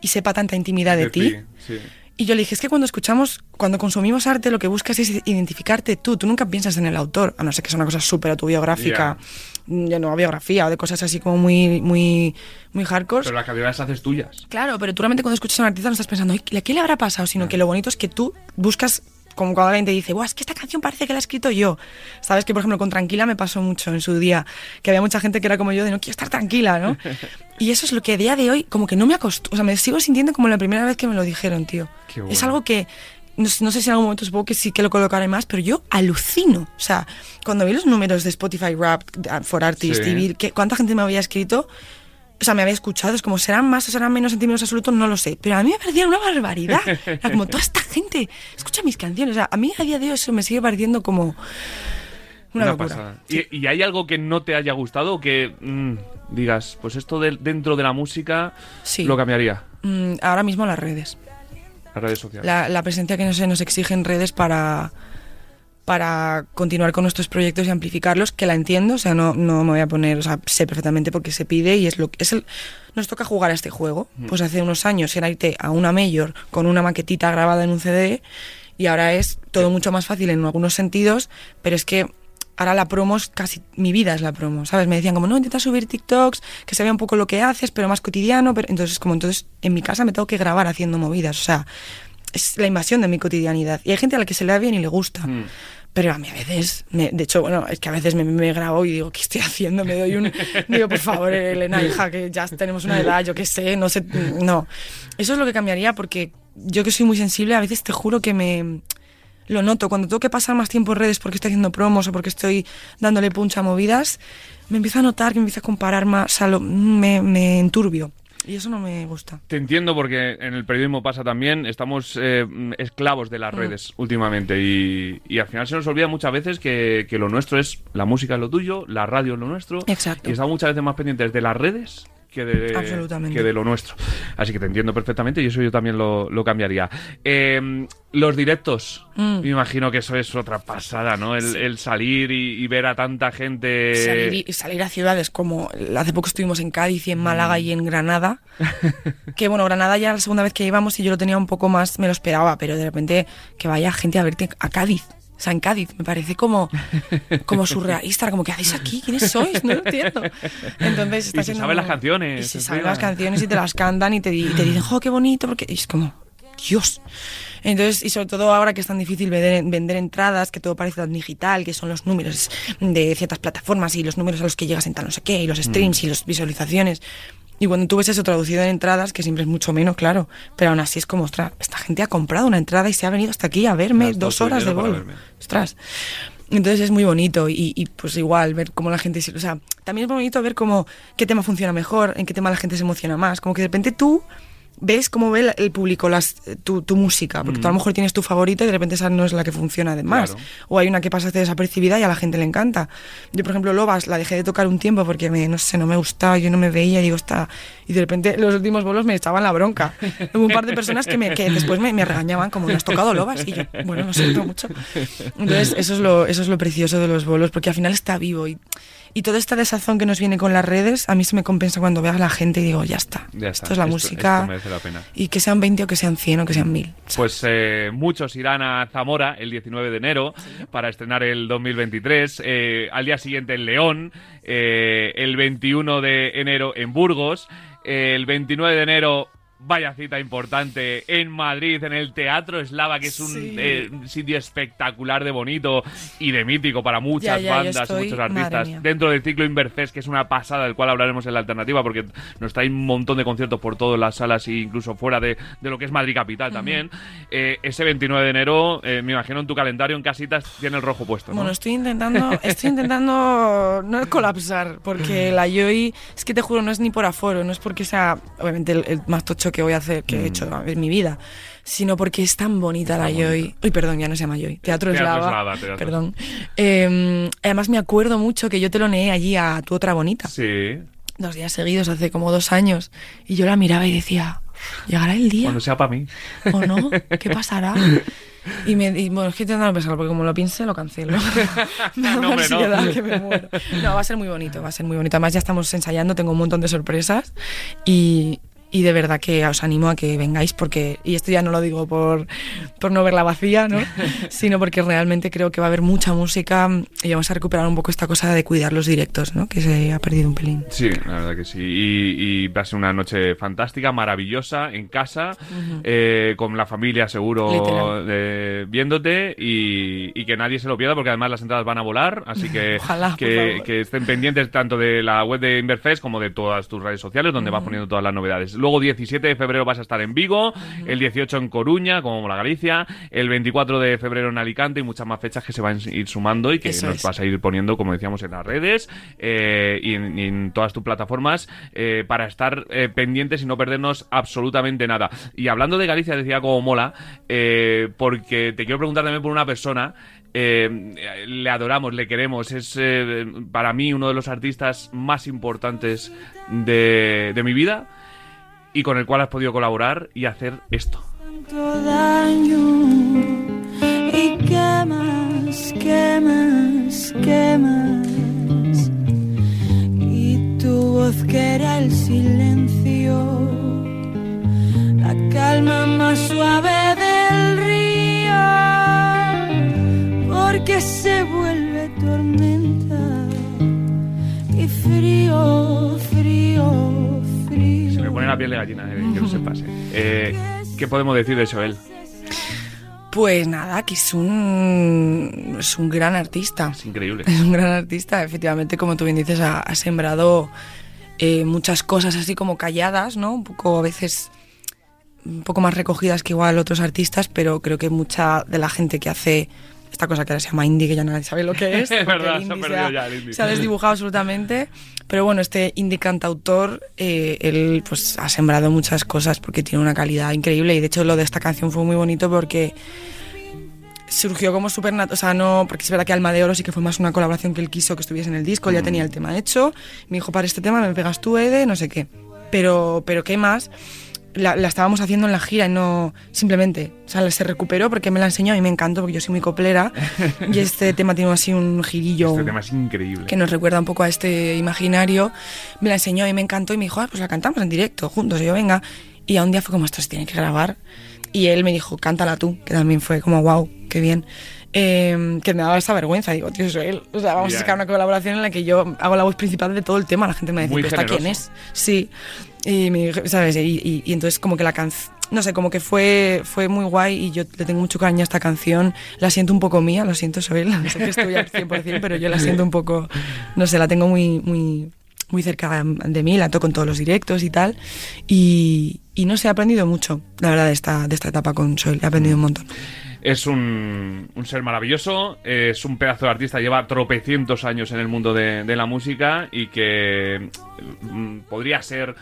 y sepa tanta intimidad de, ti? Sí. Y yo le dije, es que cuando escuchamos, cuando consumimos arte, lo que buscas es identificarte tú. Tú nunca piensas en el autor, a no ser que sea una cosa súper autobiográfica, ya no biografía o de cosas así como muy, muy, muy hardcore. Pero las que las haces tuyas. Claro, pero tú realmente cuando escuchas a un artista no estás pensando, ¿a qué le habrá pasado? Sino que lo bonito es que tú buscas como cuando alguien te dice, Buah, es que esta canción parece que la he escrito yo. Sabes que, por ejemplo, con Tranquila me pasó mucho en su día, que había mucha gente que era como yo, de no quiero estar tranquila, ¿no? y eso es lo que a día de hoy, como que no me acostumbro, o sea, me sigo sintiendo como la primera vez que me lo dijeron, tío. Es algo que, no, sé si en algún momento supongo que sí que lo colocaré más, pero yo alucino. O sea, cuando vi los números de Spotify Rap for Artists y vi que, cuánta gente me había escrito, o sea, me había escuchado, es como, ¿serán más o serán menos en términos absolutos? No lo sé. Pero a mí me parecía una barbaridad. Era como, toda esta gente escucha mis canciones. O sea, a mí a día de hoy eso me sigue pareciendo como una, locura. ¿Y, hay algo que no te haya gustado o que mm, digas, pues esto de, dentro de la música lo cambiaría? Mm, ahora mismo las redes. Las redes sociales. La, presencia que nos exige en redes para para continuar con nuestros proyectos y amplificarlos, que la entiendo, o sea, no, no me voy a poner, o sea, sé perfectamente por qué se pide y es lo que es el, nos toca jugar a este juego. Mm. Pues hace unos años era irte a una mayor con una maquetita grabada en un CD y ahora es todo mucho más fácil en algunos sentidos, pero es que ahora la promo es casi mi vida es la promo, ¿sabes? Me decían como, no, intenta subir TikToks, que se vea un poco lo que haces, pero más cotidiano, pero entonces como entonces en mi casa me tengo que grabar haciendo movidas, o sea, es la invasión de mi cotidianidad. Y hay gente a la que se le da bien y le gusta. Mm. Pero a mí a veces, de hecho, bueno, es que a veces me, me, grabo y digo, ¿qué estoy haciendo? Me doy un... digo, por favor, Elena, hija, que ya tenemos una edad, yo qué sé, no sé, no. Eso es lo que cambiaría porque yo que soy muy sensible, a veces te juro que me... Lo noto, cuando tengo que pasar más tiempo en redes porque estoy haciendo promos o porque estoy dándole puncha a movidas, me empiezo a notar que me empieza a comparar más, o sea, me, me enturbio. Y eso no me gusta. Te entiendo porque en el periodismo pasa también, estamos eh, esclavos de las mm. redes últimamente y, al final se nos olvida muchas veces que, lo nuestro es, la música es lo tuyo, la radio es lo nuestro. Exacto. Y estamos muchas veces más pendientes de las redes que de, que de lo nuestro. Así que te entiendo perfectamente y eso yo también lo, cambiaría. Em, los directos, mm. me imagino que eso es otra pasada, ¿no? El, salir y, ver a tanta gente. Salir, salir, a ciudades como. Hace poco estuvimos en Cádiz y en Málaga y en Granada. que bueno, Granada ya la segunda vez que íbamos y yo lo tenía un poco más, me lo esperaba, pero de repente que vaya gente a verte a Cádiz. O sea, en Cádiz me parece como, como surrealista, como que hacéis aquí? ¿Quiénes sois? No lo entiendo. Entonces, está y se saben las canciones. Y se saben las canciones y te las cantan y te, y te dicen, ¡oh, qué bonito! Porque es como, Dios. Entonces, y sobre todo ahora que es tan difícil vender, vender, entradas, que todo parece tan digital, que son los números de ciertas plataformas y los números a los que llegas en tal no sé qué, y los streams mm. y las visualizaciones. Y cuando tú ves eso traducido en entradas, que siempre es mucho menos, claro, pero aún así es como, ostras, esta gente ha comprado una entrada y se ha venido hasta aquí a verme dos horas de bolo. Ostras. Entonces es muy bonito y, y, pues igual ver cómo la gente, o sea, también es muy bonito ver cómo, qué tema funciona mejor, en qué tema la gente se emociona más, como que de repente tú ves cómo ve el público las, tu, tu música, porque tú a lo mm. mejor tienes tu favorita y de repente esa no es la que funciona además. O hay una que pasa desapercibida y a la gente le encanta. Yo, por ejemplo, Lobas la dejé de tocar un tiempo porque me, no sé, no me gustaba, yo no me veía, y digo, está. Y de repente los últimos bolos me echaban la bronca. Hubo un par de personas que, me, que después me, me, regañaban, como, ¿no has tocado Lobas? Y yo, bueno, lo siento mucho. Entonces, eso es, lo, eso es lo precioso de los bolos, porque al final está vivo y y toda esta desazón que nos viene con las redes, a mí se me compensa cuando veo a la gente y digo, ya está. Esto es la música. Y que sean 20 o que sean 100 o que sean 1000. Pues eh, muchos irán a Zamora el 19 de enero para estrenar el 2023. Eh, al día siguiente en León. Eh, el 21 de enero en Burgos. el 29 de enero Vaya cita importante en Madrid, en el Teatro Eslava, que es un eh, sitio espectacular de bonito y de mítico para muchas bandas y muchos artistas. Dentro del ciclo Inverfest, que es una pasada, del cual hablaremos en la alternativa, porque nos trae un montón de conciertos por todas las salas e incluso fuera de, lo que es Madrid Capital también. Eh, ese 29 de enero, eh, me imagino en tu calendario en casitas tiene el rojo puesto. Bueno, estoy intentando, estoy intentando no colapsar, porque la Joy, es que te juro, no es ni por aforo, no es porque sea, obviamente, el más tocho que voy a hacer, que he hecho mm. en mi vida, sino porque es tan bonita la Joy. Uy, perdón, ya no se llama Joy. Teatro, Eslava. Perdón. Em, además me acuerdo mucho que yo te lo neé allí a tu otra bonita. Sí. Dos días seguidos, hace como dos años. Y yo la miraba y decía, llegará el día. Cuando sea para mí. ¿O no? ¿Qué pasará? Y, me, bueno, es que intentando pensarlo, porque como lo piense, lo cancelo. no, no. que me muero. No, va a ser muy bonito, va a ser muy bonito. Además, ya estamos ensayando, tengo un montón de sorpresas. Y, y de verdad que os animo a que vengáis porque, y esto ya no lo digo por, por no verla vacía, ¿no? sino porque realmente creo que va a haber mucha música y vamos a recuperar un poco esta cosa de cuidar los directos, ¿no? que se ha perdido un pelín. Sí, la verdad que sí. Y, va a ser una noche fantástica, maravillosa, en casa, eh, con la familia seguro viéndote y, que nadie se lo pierda porque además las entradas van a volar, así que, que, estén pendientes tanto de la web de Inverfest como de todas tus redes sociales donde vas poniendo todas las novedades. Luego 17 de febrero vas a estar en Vigo, el 18 en Coruña, como la Galicia, el 24 de febrero en Alicante y muchas más fechas que se van a ir sumando y que nos vas a ir poniendo, como decíamos, en las redes eh, y, en, todas tus plataformas eh, para estar eh, pendientes y no perdernos absolutamente nada. Y hablando de Galicia, decía como mola, porque te quiero preguntar también por una persona le adoramos, le queremos. Es para mí uno de los artistas más importantes de, de mi vida y con el cual has podido colaborar y hacer esto. y más, qué más. Y tu voz que era el silencio, la calma más suave del río, porque se vuelve tormenta y frío pone la piel de gallina, eh, que no se pase. Eh, ¿Qué podemos decir de Joel? Pues nada, que es un, es un gran artista. Es increíble. Es un gran artista, efectivamente, como tú bien dices, ha, sembrado eh, muchas cosas así como calladas, ¿no? Un poco a veces un poco más recogidas que igual otros artistas, pero creo que mucha de la gente que hace esta cosa que ahora se llama indie, que ya nadie sabe lo que es. es verdad, se, ha, ya el indie. se ha desdibujado absolutamente. Pero bueno, este indie cantautor, eh, él pues ha sembrado muchas cosas porque tiene una calidad increíble y de hecho lo de esta canción fue muy bonito porque surgió como súper o sea, no, porque es verdad que Alma de Oro sí que fue más una colaboración que él quiso que estuviese en el disco, él ya mm. tenía el tema hecho, me dijo, para este tema me pegas tú, Ede, no sé qué. Pero, pero ¿qué más? La, estábamos haciendo en la gira y no simplemente, o sea, se recuperó porque me la enseñó y me encantó porque yo soy muy coplera y este tema tiene así un girillo este tema es increíble que nos recuerda un poco a este imaginario me la enseñó y me encantó y me dijo ah, pues la cantamos en directo juntos y yo venga y a un día fue como esto se tiene que grabar y él me dijo, cántala tú, que también fue como, wow, qué bien. Em, que me daba esa vergüenza. Digo, tío, soy él. O sea, vamos a sacar una colaboración en la que yo hago la voz principal de todo el tema. La gente me dice, ¿pero esta quién es? Sí. Y, me, ¿sabes? Y, y, entonces como que la canción, no sé, como que fue, fue muy guay y yo le tengo mucho cariño a esta canción. La siento un poco mía, lo siento, soy él. No sé que estoy al 100%, pero yo la siento un poco, no sé, la tengo muy, muy, muy cerca de mí, la toco en todos los directos y tal. Y, y no sé, he aprendido mucho, la verdad, de esta, de esta etapa con Soil. He aprendido un montón. Es un, un, ser maravilloso, es un pedazo de artista, lleva tropecientos años en el mundo de, de la música y que mm, podría ser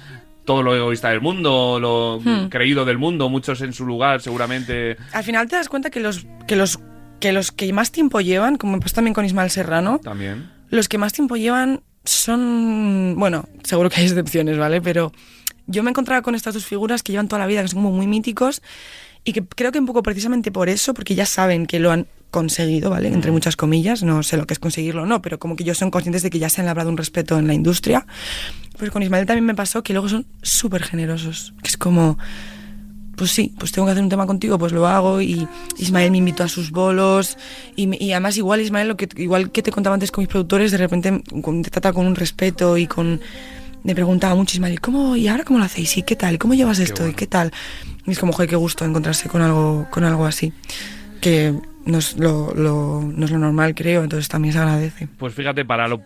todo lo egoísta del mundo, lo hmm. creído del mundo, muchos en su lugar seguramente. Al final te das cuenta que los que los que los que más tiempo llevan, como pues también con Ismael Serrano, también los que más tiempo llevan son, bueno, seguro que hay excepciones, ¿vale? Pero yo me encontraba con estas dos figuras que llevan toda la vida, que son como muy míticos y que creo que un poco precisamente por eso, porque ya saben que lo han conseguido, ¿vale? Entre muchas comillas, no sé lo que es conseguirlo o no, pero como que ellos son conscientes de que ya se han labrado un respeto en la industria. Pues con Ismael también me pasó que luego son súper generosos, que es como, pues sí, pues tengo que hacer un tema contigo, pues lo hago y Ismael me invitó a sus bolos y, y además igual Ismael, lo que, igual que te contaba antes con mis productores, de repente te trata con un respeto y con... Me preguntaba muchísimo, ¿cómo, ¿y ahora cómo lo hacéis? ¿Y qué tal? ¿Cómo llevas esto? ¿Y qué tal? Y es como, joder, qué gusto encontrarse con algo, con algo así. Que no es lo, no es lo normal, creo, entonces también se agradece. Pues fíjate, para lo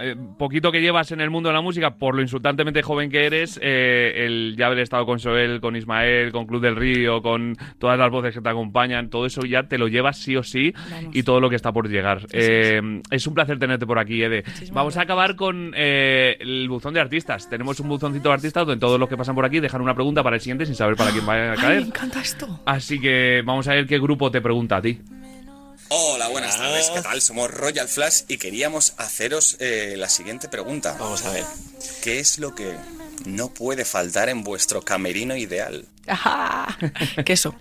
eh, poquito que llevas en el mundo de la música, por lo insultantemente joven que eres, eh, el ya haber estado con Soel, con Ismael, con Club del Río, con todas las voces que te acompañan, todo eso ya te lo llevas sí o sí y todo lo que está por llegar. Eh, es un placer tenerte por aquí, Ede. Vamos a acabar con el buzón de artistas. Tenemos un buzoncito de artistas donde todos los que pasan por aquí dejan una pregunta para el siguiente sin saber para quién va a caer. me encanta esto. Así que vamos a ver qué grupo te pregunta a ti. Hola, buenas tardes. ¿Qué tal? Somos Royal Flash y queríamos haceros eh, la siguiente pregunta. Vamos a ver. ¿Qué es lo que no puede faltar en vuestro camerino ideal? Ajá. Queso.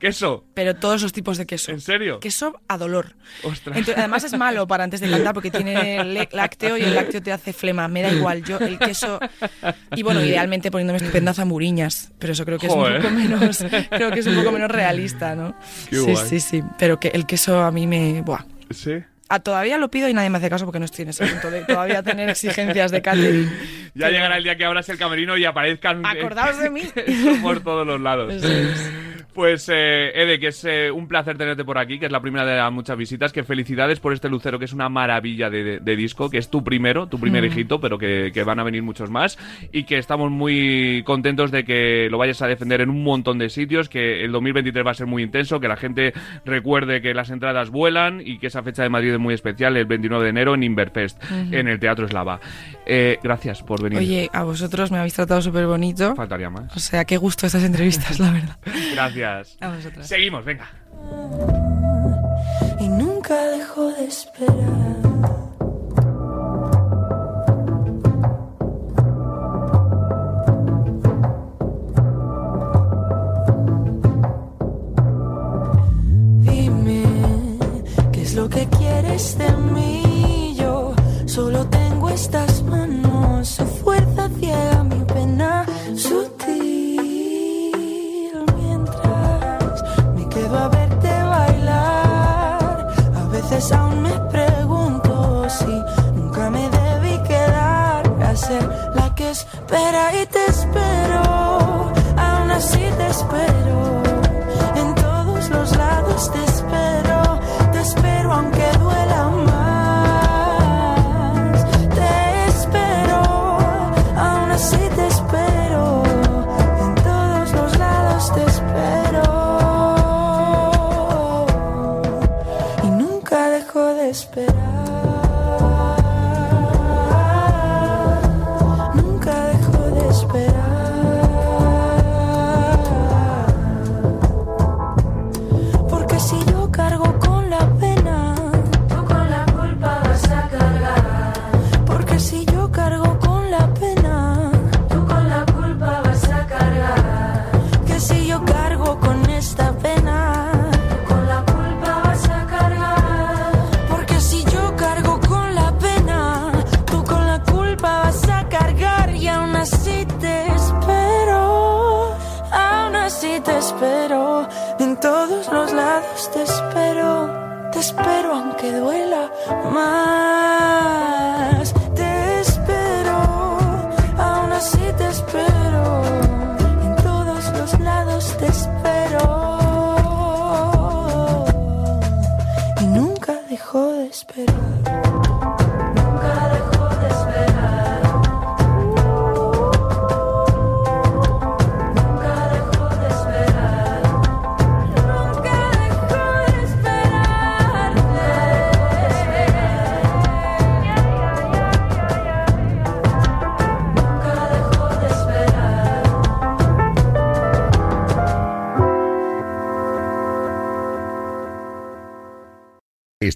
Queso. Pero todos los tipos de queso. ¿En serio? Queso a dolor. Ostras. además es malo para antes de cantar porque tiene lácteo y el lácteo te hace flema. Me da igual. Yo el queso. Y bueno, idealmente poniéndome estupendas zamuriñas. Pero eso creo que es un poco menos. Creo que es un poco menos realista, ¿no? sí, sí, sí. Pero que el queso a mí me. Buah. Sí. Ah, todavía lo pido y nadie me hace caso porque no estoy en ese punto de todavía tener exigencias de catering. Ya llegará el día que abras el camerino y aparezcan. Acordaos de mí. por todos los lados. Pues, eh, Ede, que es eh, un placer tenerte por aquí, que es la primera de las muchas visitas. Que felicidades por este lucero, que es una maravilla de, disco, que es tu primero, tu primer mm. hijito, pero que, van a venir muchos más. Y que estamos muy contentos de que lo vayas a defender en un montón de sitios, que el 2023 va a ser muy intenso, que la gente recuerde que las entradas vuelan y que esa fecha de Madrid es muy especial, el 29 de enero en Inverfest, en el Teatro Eslava. Eh, gracias por venir. Oye, a vosotros me habéis tratado súper bonito. Faltaría más. O sea, qué gusto estas entrevistas, la verdad. gracias. A vosotros. Seguimos, venga. Y nunca dejo de esperar. Dime qué es lo que quieres de mí. Yo solo tengo estas la que espera y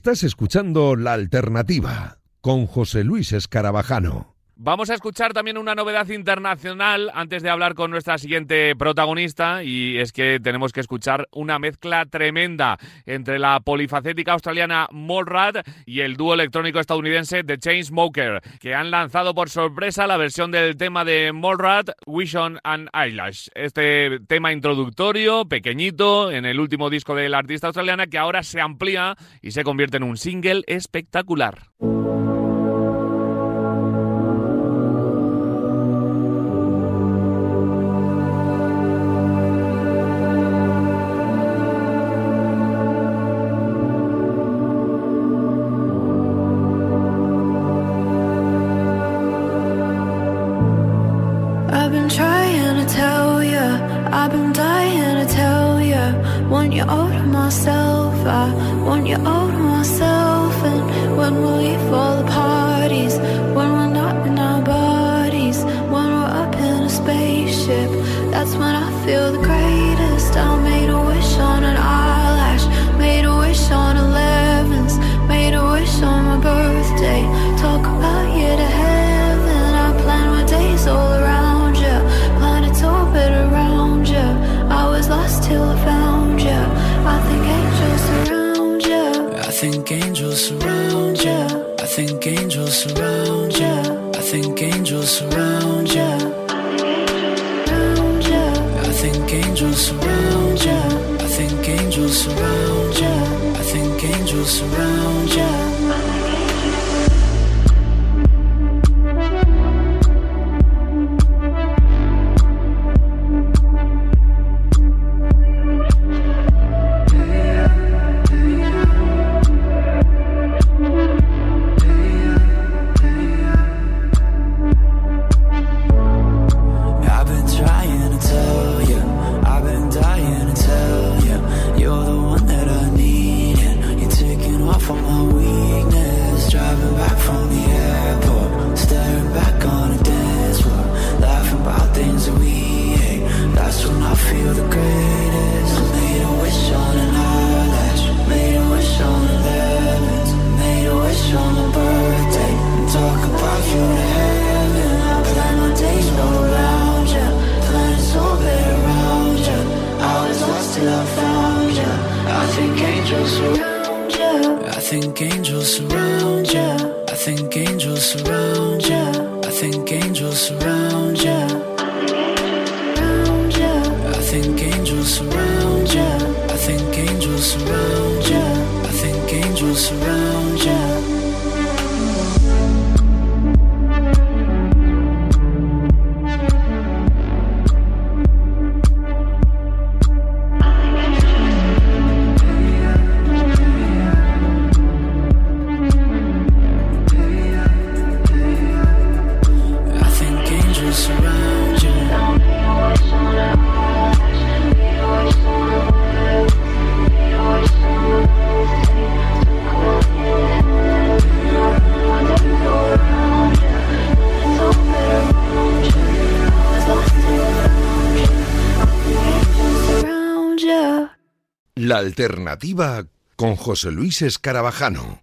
Estás escuchando La Alternativa con José Luis Escarabajano. Vamos a escuchar también una novedad internacional antes de hablar con nuestra siguiente protagonista y es que tenemos que escuchar una mezcla tremenda entre la polifacética australiana Molrad y el dúo electrónico estadounidense The Chainsmoker, que han lanzado por sorpresa la versión del tema de Molrad, Vision and Eyelash. Este tema introductorio, pequeñito, en el último disco del artista australiana que ahora se amplía y se convierte en un single espectacular. think angels surround you. I think angels surround you. I think angels surround alternativa con José Luis Escarabajano.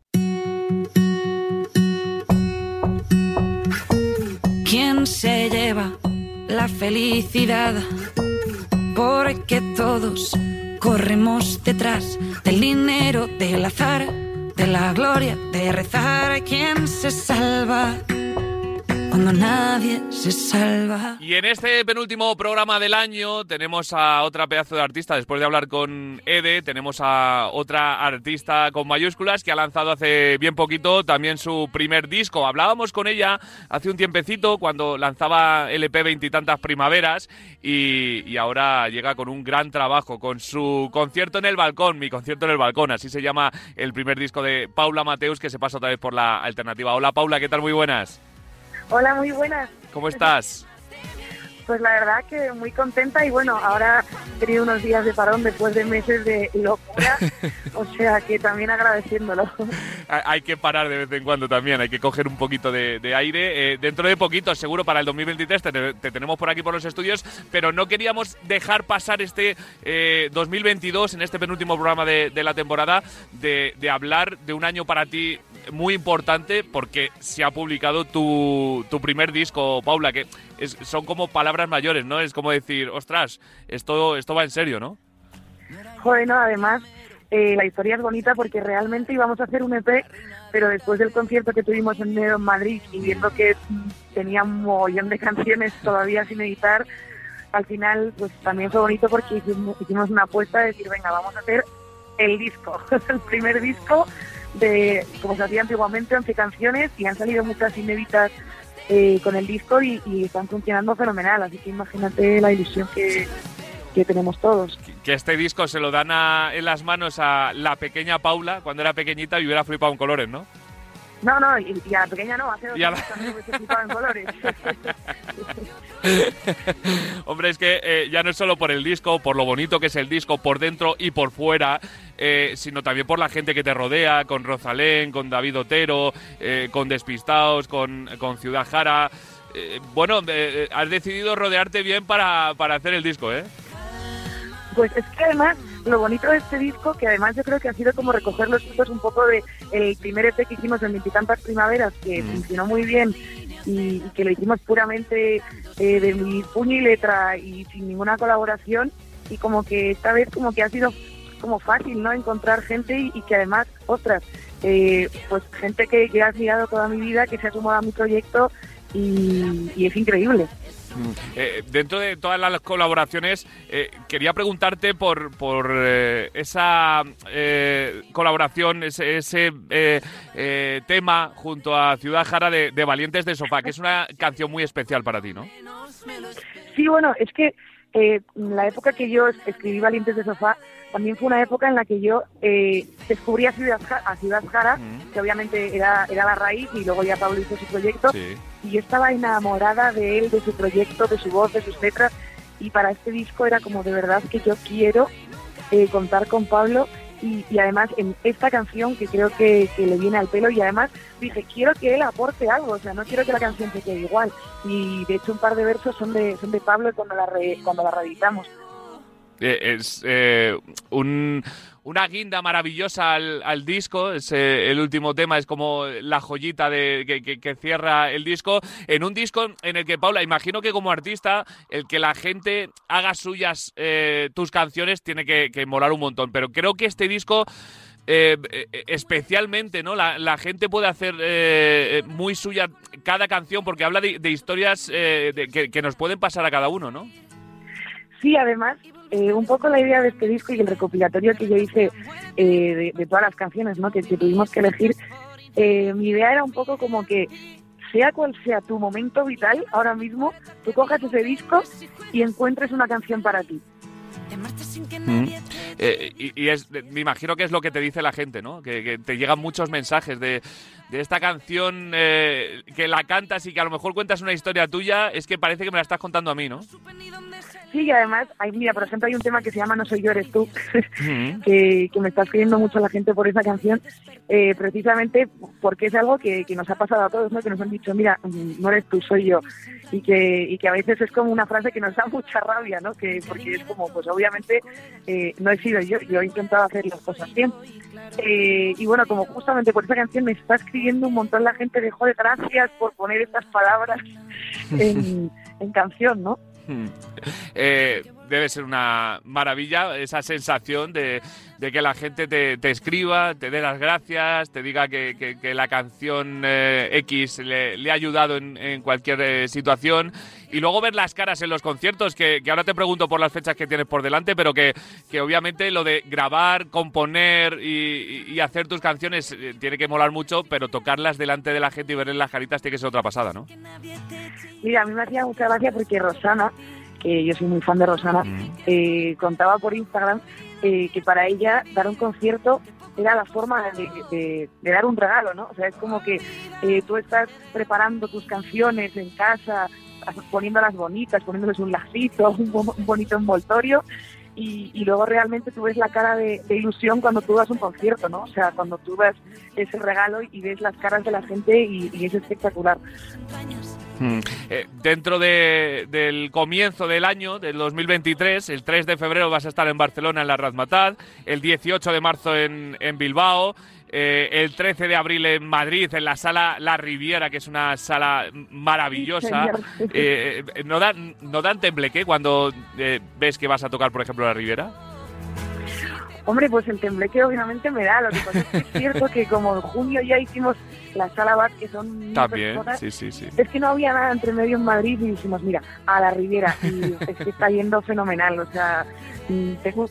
¿Quién se lleva la felicidad? Porque todos corremos detrás del dinero, del azar, de la gloria, de rezar. ¿Quién se salva? Cuando nadie se salva. Y en este penúltimo programa del año tenemos a otra pedazo de artista, después de hablar con Ede, tenemos a otra artista con mayúsculas que ha lanzado hace bien poquito también su primer disco. Hablábamos con ella hace un tiempecito cuando lanzaba LP veintitantas primaveras y, y ahora llega con un gran trabajo, con su concierto en el balcón, mi concierto en el balcón, así se llama el primer disco de Paula Mateus que se pasa otra vez por la alternativa. Hola Paula, ¿qué tal? Muy buenas. Hola, muy buenas. ¿Cómo estás? Pues la verdad que muy contenta y bueno, ahora he tenido unos días de parón después de meses de locura, o sea que también agradeciéndolo. Hay que parar de vez en cuando también, hay que coger un poquito de, aire. Eh, dentro de poquito, seguro para el 2023, te, tenemos por aquí por los estudios, pero no queríamos dejar pasar este 2022, eh, en este penúltimo programa de, la temporada, de, de hablar de un año para ti muy importante porque se ha publicado tu, tu primer disco, Paula, que son como palabras mayores, ¿no? Es como decir, ostras, esto, esto va en serio, ¿no? Bueno, además, eh, la historia es bonita porque realmente íbamos a hacer un EP, pero después del concierto que tuvimos en en Madrid y viendo que tenía un montón de canciones todavía sin editar, al final pues también fue bonito porque hicimos, hicimos una apuesta de decir, venga, vamos a hacer el disco, el primer disco de, como se hacía antiguamente, 11 canciones y han salido muchas inéditas eh, con el disco y, están funcionando fenomenal. Así que imagínate la ilusión que, tenemos todos. Que este disco se lo dan en las manos a la pequeña Paula cuando era pequeñita y hubiera flipado en colores, ¿no? No, no, y, a la pequeña no, hace dos años también hubiese flipado en colores. Hombre, es que eh, ya no es solo por el disco, por lo bonito que es el disco, por dentro y por fuera, eh, sino también por la gente que te rodea, con Rosalén, con David Otero, eh, con Despistaos, con, con Ciudad Jara. bueno, has decidido rodearte bien para, para hacer el disco, ¿eh? Pues es que además lo bonito de este disco, que además yo creo que ha sido como recoger los frutos un poco de el primer EP que hicimos en Veintitantas Primaveras, que mm. funcionó muy bien y, que lo hicimos puramente eh, de mi puño y letra y sin ninguna colaboración y como que esta vez como que ha sido como fácil, ¿no? Encontrar gente y, que además, ostras, eh, pues gente que, que ha guiado toda mi vida, que se ha sumado a mi proyecto y, es increíble. Eh, dentro de todas las colaboraciones, eh, quería preguntarte por, por eh, esa colaboración, ese, ese tema junto a Ciudad Jara de, de, Valientes de Sofá, que es una canción muy especial para ti, ¿no? Sí, bueno, es que la época que yo escribí Valientes de Sofá también fue una época en la que yo descubrí a Ciudad, a Ciudad Jara, mm. que obviamente era, era la raíz, y luego ya Pablo hizo su proyecto. Sí y yo estaba enamorada de él, de su proyecto, de su voz, de sus letras y para este disco era como de verdad que yo quiero eh, contar con Pablo y, además en esta canción que creo que, le viene al pelo y además dije quiero que él aporte algo, o sea no quiero que la canción se quede igual y de hecho un par de versos son de, son de Pablo cuando la, cuando la reeditamos. Eh, es eh, un una guinda maravillosa al, disco. Es, el último tema es como la joyita de, que, cierra el disco. En un disco en el que, Paula, imagino que como artista, el que la gente haga suyas eh, tus canciones tiene que, molar un montón. Pero creo que este disco. Eh, especialmente, ¿no? La, gente puede hacer eh, muy suya cada canción porque habla de, historias que, que, nos pueden pasar a cada uno, ¿no? Sí, además, eh, un poco la idea de este disco y el recopilatorio que yo hice eh, de, todas las canciones ¿no? que, tuvimos que elegir, eh, mi idea era un poco como que sea cual sea tu momento vital ahora mismo, tú cojas ese disco y encuentres una canción para ti. Mm. y, es, me imagino que es lo que te dice la gente, ¿no? Que, te llegan muchos mensajes de, de esta canción que la cantas y que a lo mejor cuentas una historia tuya, es que parece que me la estás contando a mí, ¿no? Sí, y además, hay, mira, por ejemplo, hay un tema que se llama No soy yo, eres tú, que, me está escribiendo mucho la gente por esa canción, eh, precisamente porque es algo que, nos ha pasado a todos, ¿no? que nos han dicho, mira, no eres tú, soy yo, y que, y que a veces es como una frase que nos da mucha rabia, ¿no? que porque es como, pues obviamente eh, no he sido yo, yo he intentado hacer las cosas bien. Eh, y bueno, como justamente por esa canción me está escribiendo un montón la gente de, joder, gracias por poner estas palabras en, en canción, ¿no? Eh, debe ser una maravilla esa sensación de, que la gente te, escriba, te dé las gracias, te diga que, la canción eh, X le, ha ayudado en, cualquier eh, situación y luego ver las caras en los conciertos, que, ahora te pregunto por las fechas que tienes por delante, pero que, obviamente lo de grabar, componer y, hacer tus canciones eh, tiene que molar mucho, pero tocarlas delante de la gente y verles las caritas tiene que ser otra pasada, ¿no? Mira, a mí me hacía mucha gracia porque Rosana, que yo soy muy fan de Rosana, mm. eh, contaba por Instagram eh, que para ella dar un concierto era la forma de, dar un regalo, ¿no? O sea, es como que tú estás preparando tus canciones en casa, poniéndolas bonitas, poniéndoles un lacito, un, bonito envoltorio. Y, luego realmente tú ves la cara de, ilusión cuando tú das un concierto, ¿no? O sea, cuando tú ves ese regalo y ves las caras de la gente y, es espectacular. Eh, dentro del comienzo del año, del 2023, el 3 de febrero vas a estar en Barcelona en la Razmataz, el 18 de marzo en, en Bilbao, eh, el 13 de abril en Madrid, en la sala La Riviera, que es una sala maravillosa. Eh, eh, ¿no, dan, ¿No dan tembleque cuando ves que vas a tocar, por ejemplo, La Riviera? Hombre, pues el tembleque obviamente me da. Lo que pasa es que es cierto que como en junio ya hicimos la sala BAT, que son También, sí, sí, sí. Es que no había nada entre medio en Madrid y dijimos, mira, a la Riviera. Y es que está yendo fenomenal. O sea,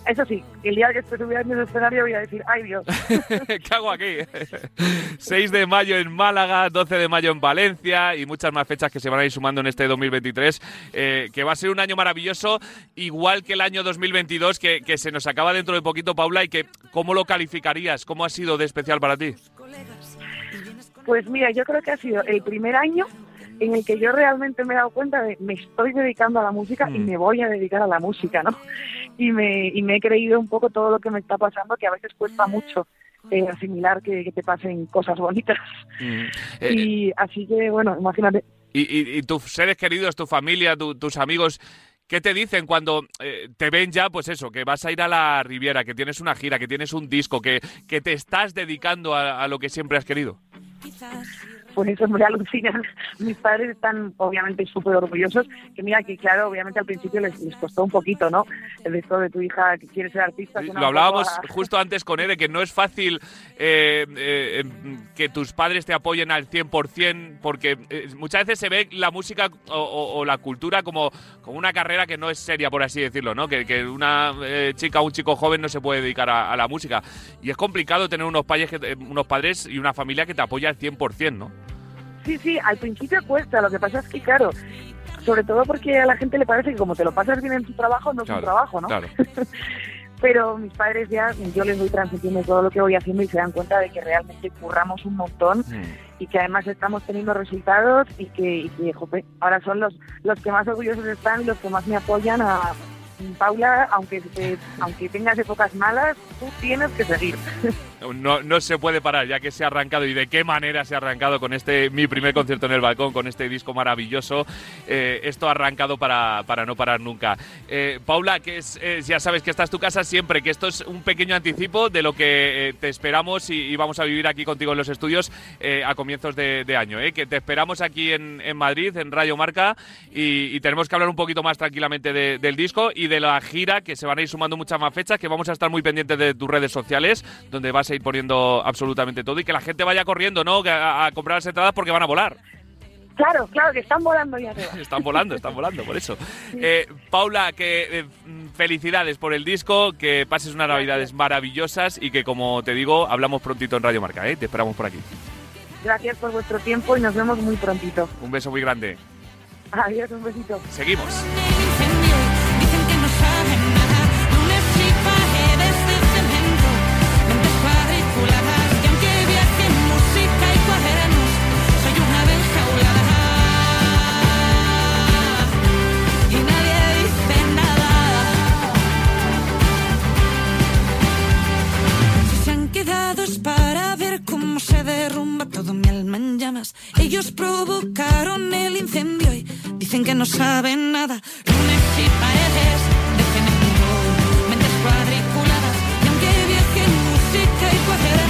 eso sí, el día que esté subiendo en el escenario voy a decir, ¡ay Dios! ¿Qué hago aquí? 6 de mayo en Málaga, 12 de mayo en Valencia y muchas más fechas que se van a ir sumando en este 2023, eh, que va a ser un año maravilloso, igual que el año 2022, que, que se nos acaba dentro de poquito, Paula, y que ¿cómo lo calificarías? ¿Cómo ha sido de especial para ti? Pues mira, yo creo que ha sido el primer año en el que yo realmente me he dado cuenta de me estoy dedicando a la música y mm. me voy a dedicar a la música, ¿no? Y me, y me he creído un poco todo lo que me está pasando, que a veces cuesta mucho eh, asimilar que, te pasen cosas bonitas. Mm. Eh, y así que, bueno, imagínate. ¿Y, y, tus seres queridos, tu familia, tus amigos, ¿Qué te dicen cuando eh, te ven ya, pues eso, que vas a ir a la Riviera, que tienes una gira, que tienes un disco, que, que te estás dedicando a, a lo que siempre has querido? quizás. Pues eso me alucinan. Mis padres están obviamente súper orgullosos, que mira que claro, obviamente al principio les, costó un poquito, ¿no? El esto de tu hija que quiere ser artista. Lo hablábamos justo antes con Ede, que no es fácil eh, eh, que tus padres te apoyen al 100%, porque eh, muchas veces se ve la música o, la cultura como, como una carrera que no es seria, por así decirlo, ¿no? Que, que una chica o un chico joven no se puede dedicar a, la música. Y es complicado tener unos padres, unos padres y una familia que te apoya al 100%, ¿no? Sí, sí, al principio cuesta, lo que pasa es que, claro, sobre todo porque a la gente le parece que como te lo pasas bien en tu trabajo, no es un trabajo, ¿no? Claro. Pero mis padres ya, yo les voy transmitiendo todo lo que voy haciendo y se dan cuenta de que realmente curramos un montón mm. y que además estamos teniendo resultados y que, y jope, ahora son los, los que más orgullosos están y los que más me apoyan a, Paula, aunque, aunque tengas épocas malas, tú tienes que seguir. No, no se puede parar, ya que se ha arrancado y de qué manera se ha arrancado con este mi primer concierto en el balcón, con este disco maravilloso. Eh, esto ha arrancado para, para no parar nunca. Eh, Paula, que es, ya sabes que esta es tu casa siempre, que esto es un pequeño anticipo de lo que eh, te esperamos y, vamos a vivir aquí contigo en los estudios a comienzos de, año. Que te esperamos aquí en, Madrid, en Radio Marca, y, tenemos que hablar un poquito más tranquilamente del disco y de la gira, que se van a ir sumando muchas más fechas, que vamos a estar muy pendientes de tus redes sociales, donde vas a ir poniendo absolutamente todo y que la gente vaya corriendo, ¿no? A, comprar las entradas porque van a volar. Claro, claro, que están volando ya. están volando, están volando, por eso. Eh, Paula, que eh, felicidades por el disco, que pases unas navidades maravillosas y que, como te digo, hablamos prontito en Radio Marca, ¿eh? Te esperamos por aquí. Gracias por vuestro tiempo y nos vemos muy prontito. Un beso muy grande. Adiós, un besito. Seguimos. Ellos provocaron el incendio y dicen que no saben nada. Lunes y paredes de cemento, mentes cuadriculadas. Y aunque viajen música y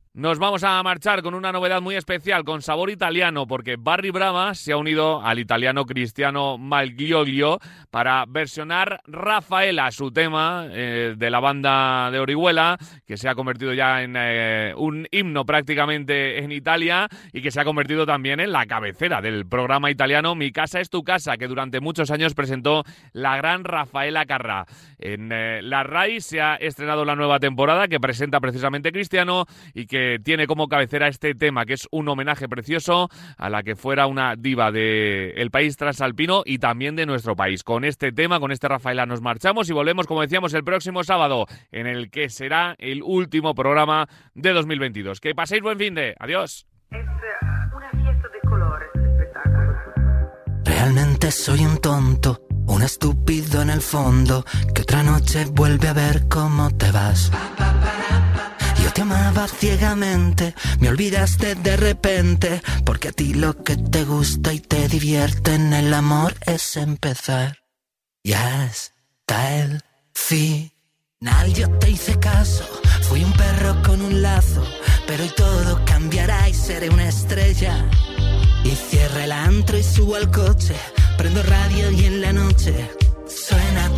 Nos vamos a marchar con una novedad muy especial, con sabor italiano, porque Barry Brava se ha unido al italiano Cristiano Malglioglio para versionar Rafaela, su tema eh, de la banda de Orihuela, que se ha convertido ya en eh, un himno prácticamente en Italia y que se ha convertido también en la cabecera del programa italiano Mi casa es tu casa, que durante muchos años presentó la gran Rafaela Carrà. En eh, la RAI se ha estrenado la nueva temporada que presenta precisamente Cristiano y que tiene como cabecera este tema, que es un homenaje precioso a la que fuera una diva del el país transalpino y también de nuestro país. Con este tema, con este Rafaela, nos marchamos y volvemos, como decíamos, el próximo sábado, en el que será el último programa de 2022. Que paséis buen fin de. Adiós. Realmente soy un tonto, un estúpido en el fondo, que otra noche vuelve a ver cómo te vas. Yo te amaba ciegamente, me olvidaste de repente, porque a ti lo que te gusta y te divierte en el amor es empezar. Ya está el final, yo te hice caso, fui un perro con un lazo, pero hoy todo cambiará y seré una estrella. Y cierra el antro y subo al coche, prendo radio y en la noche suena a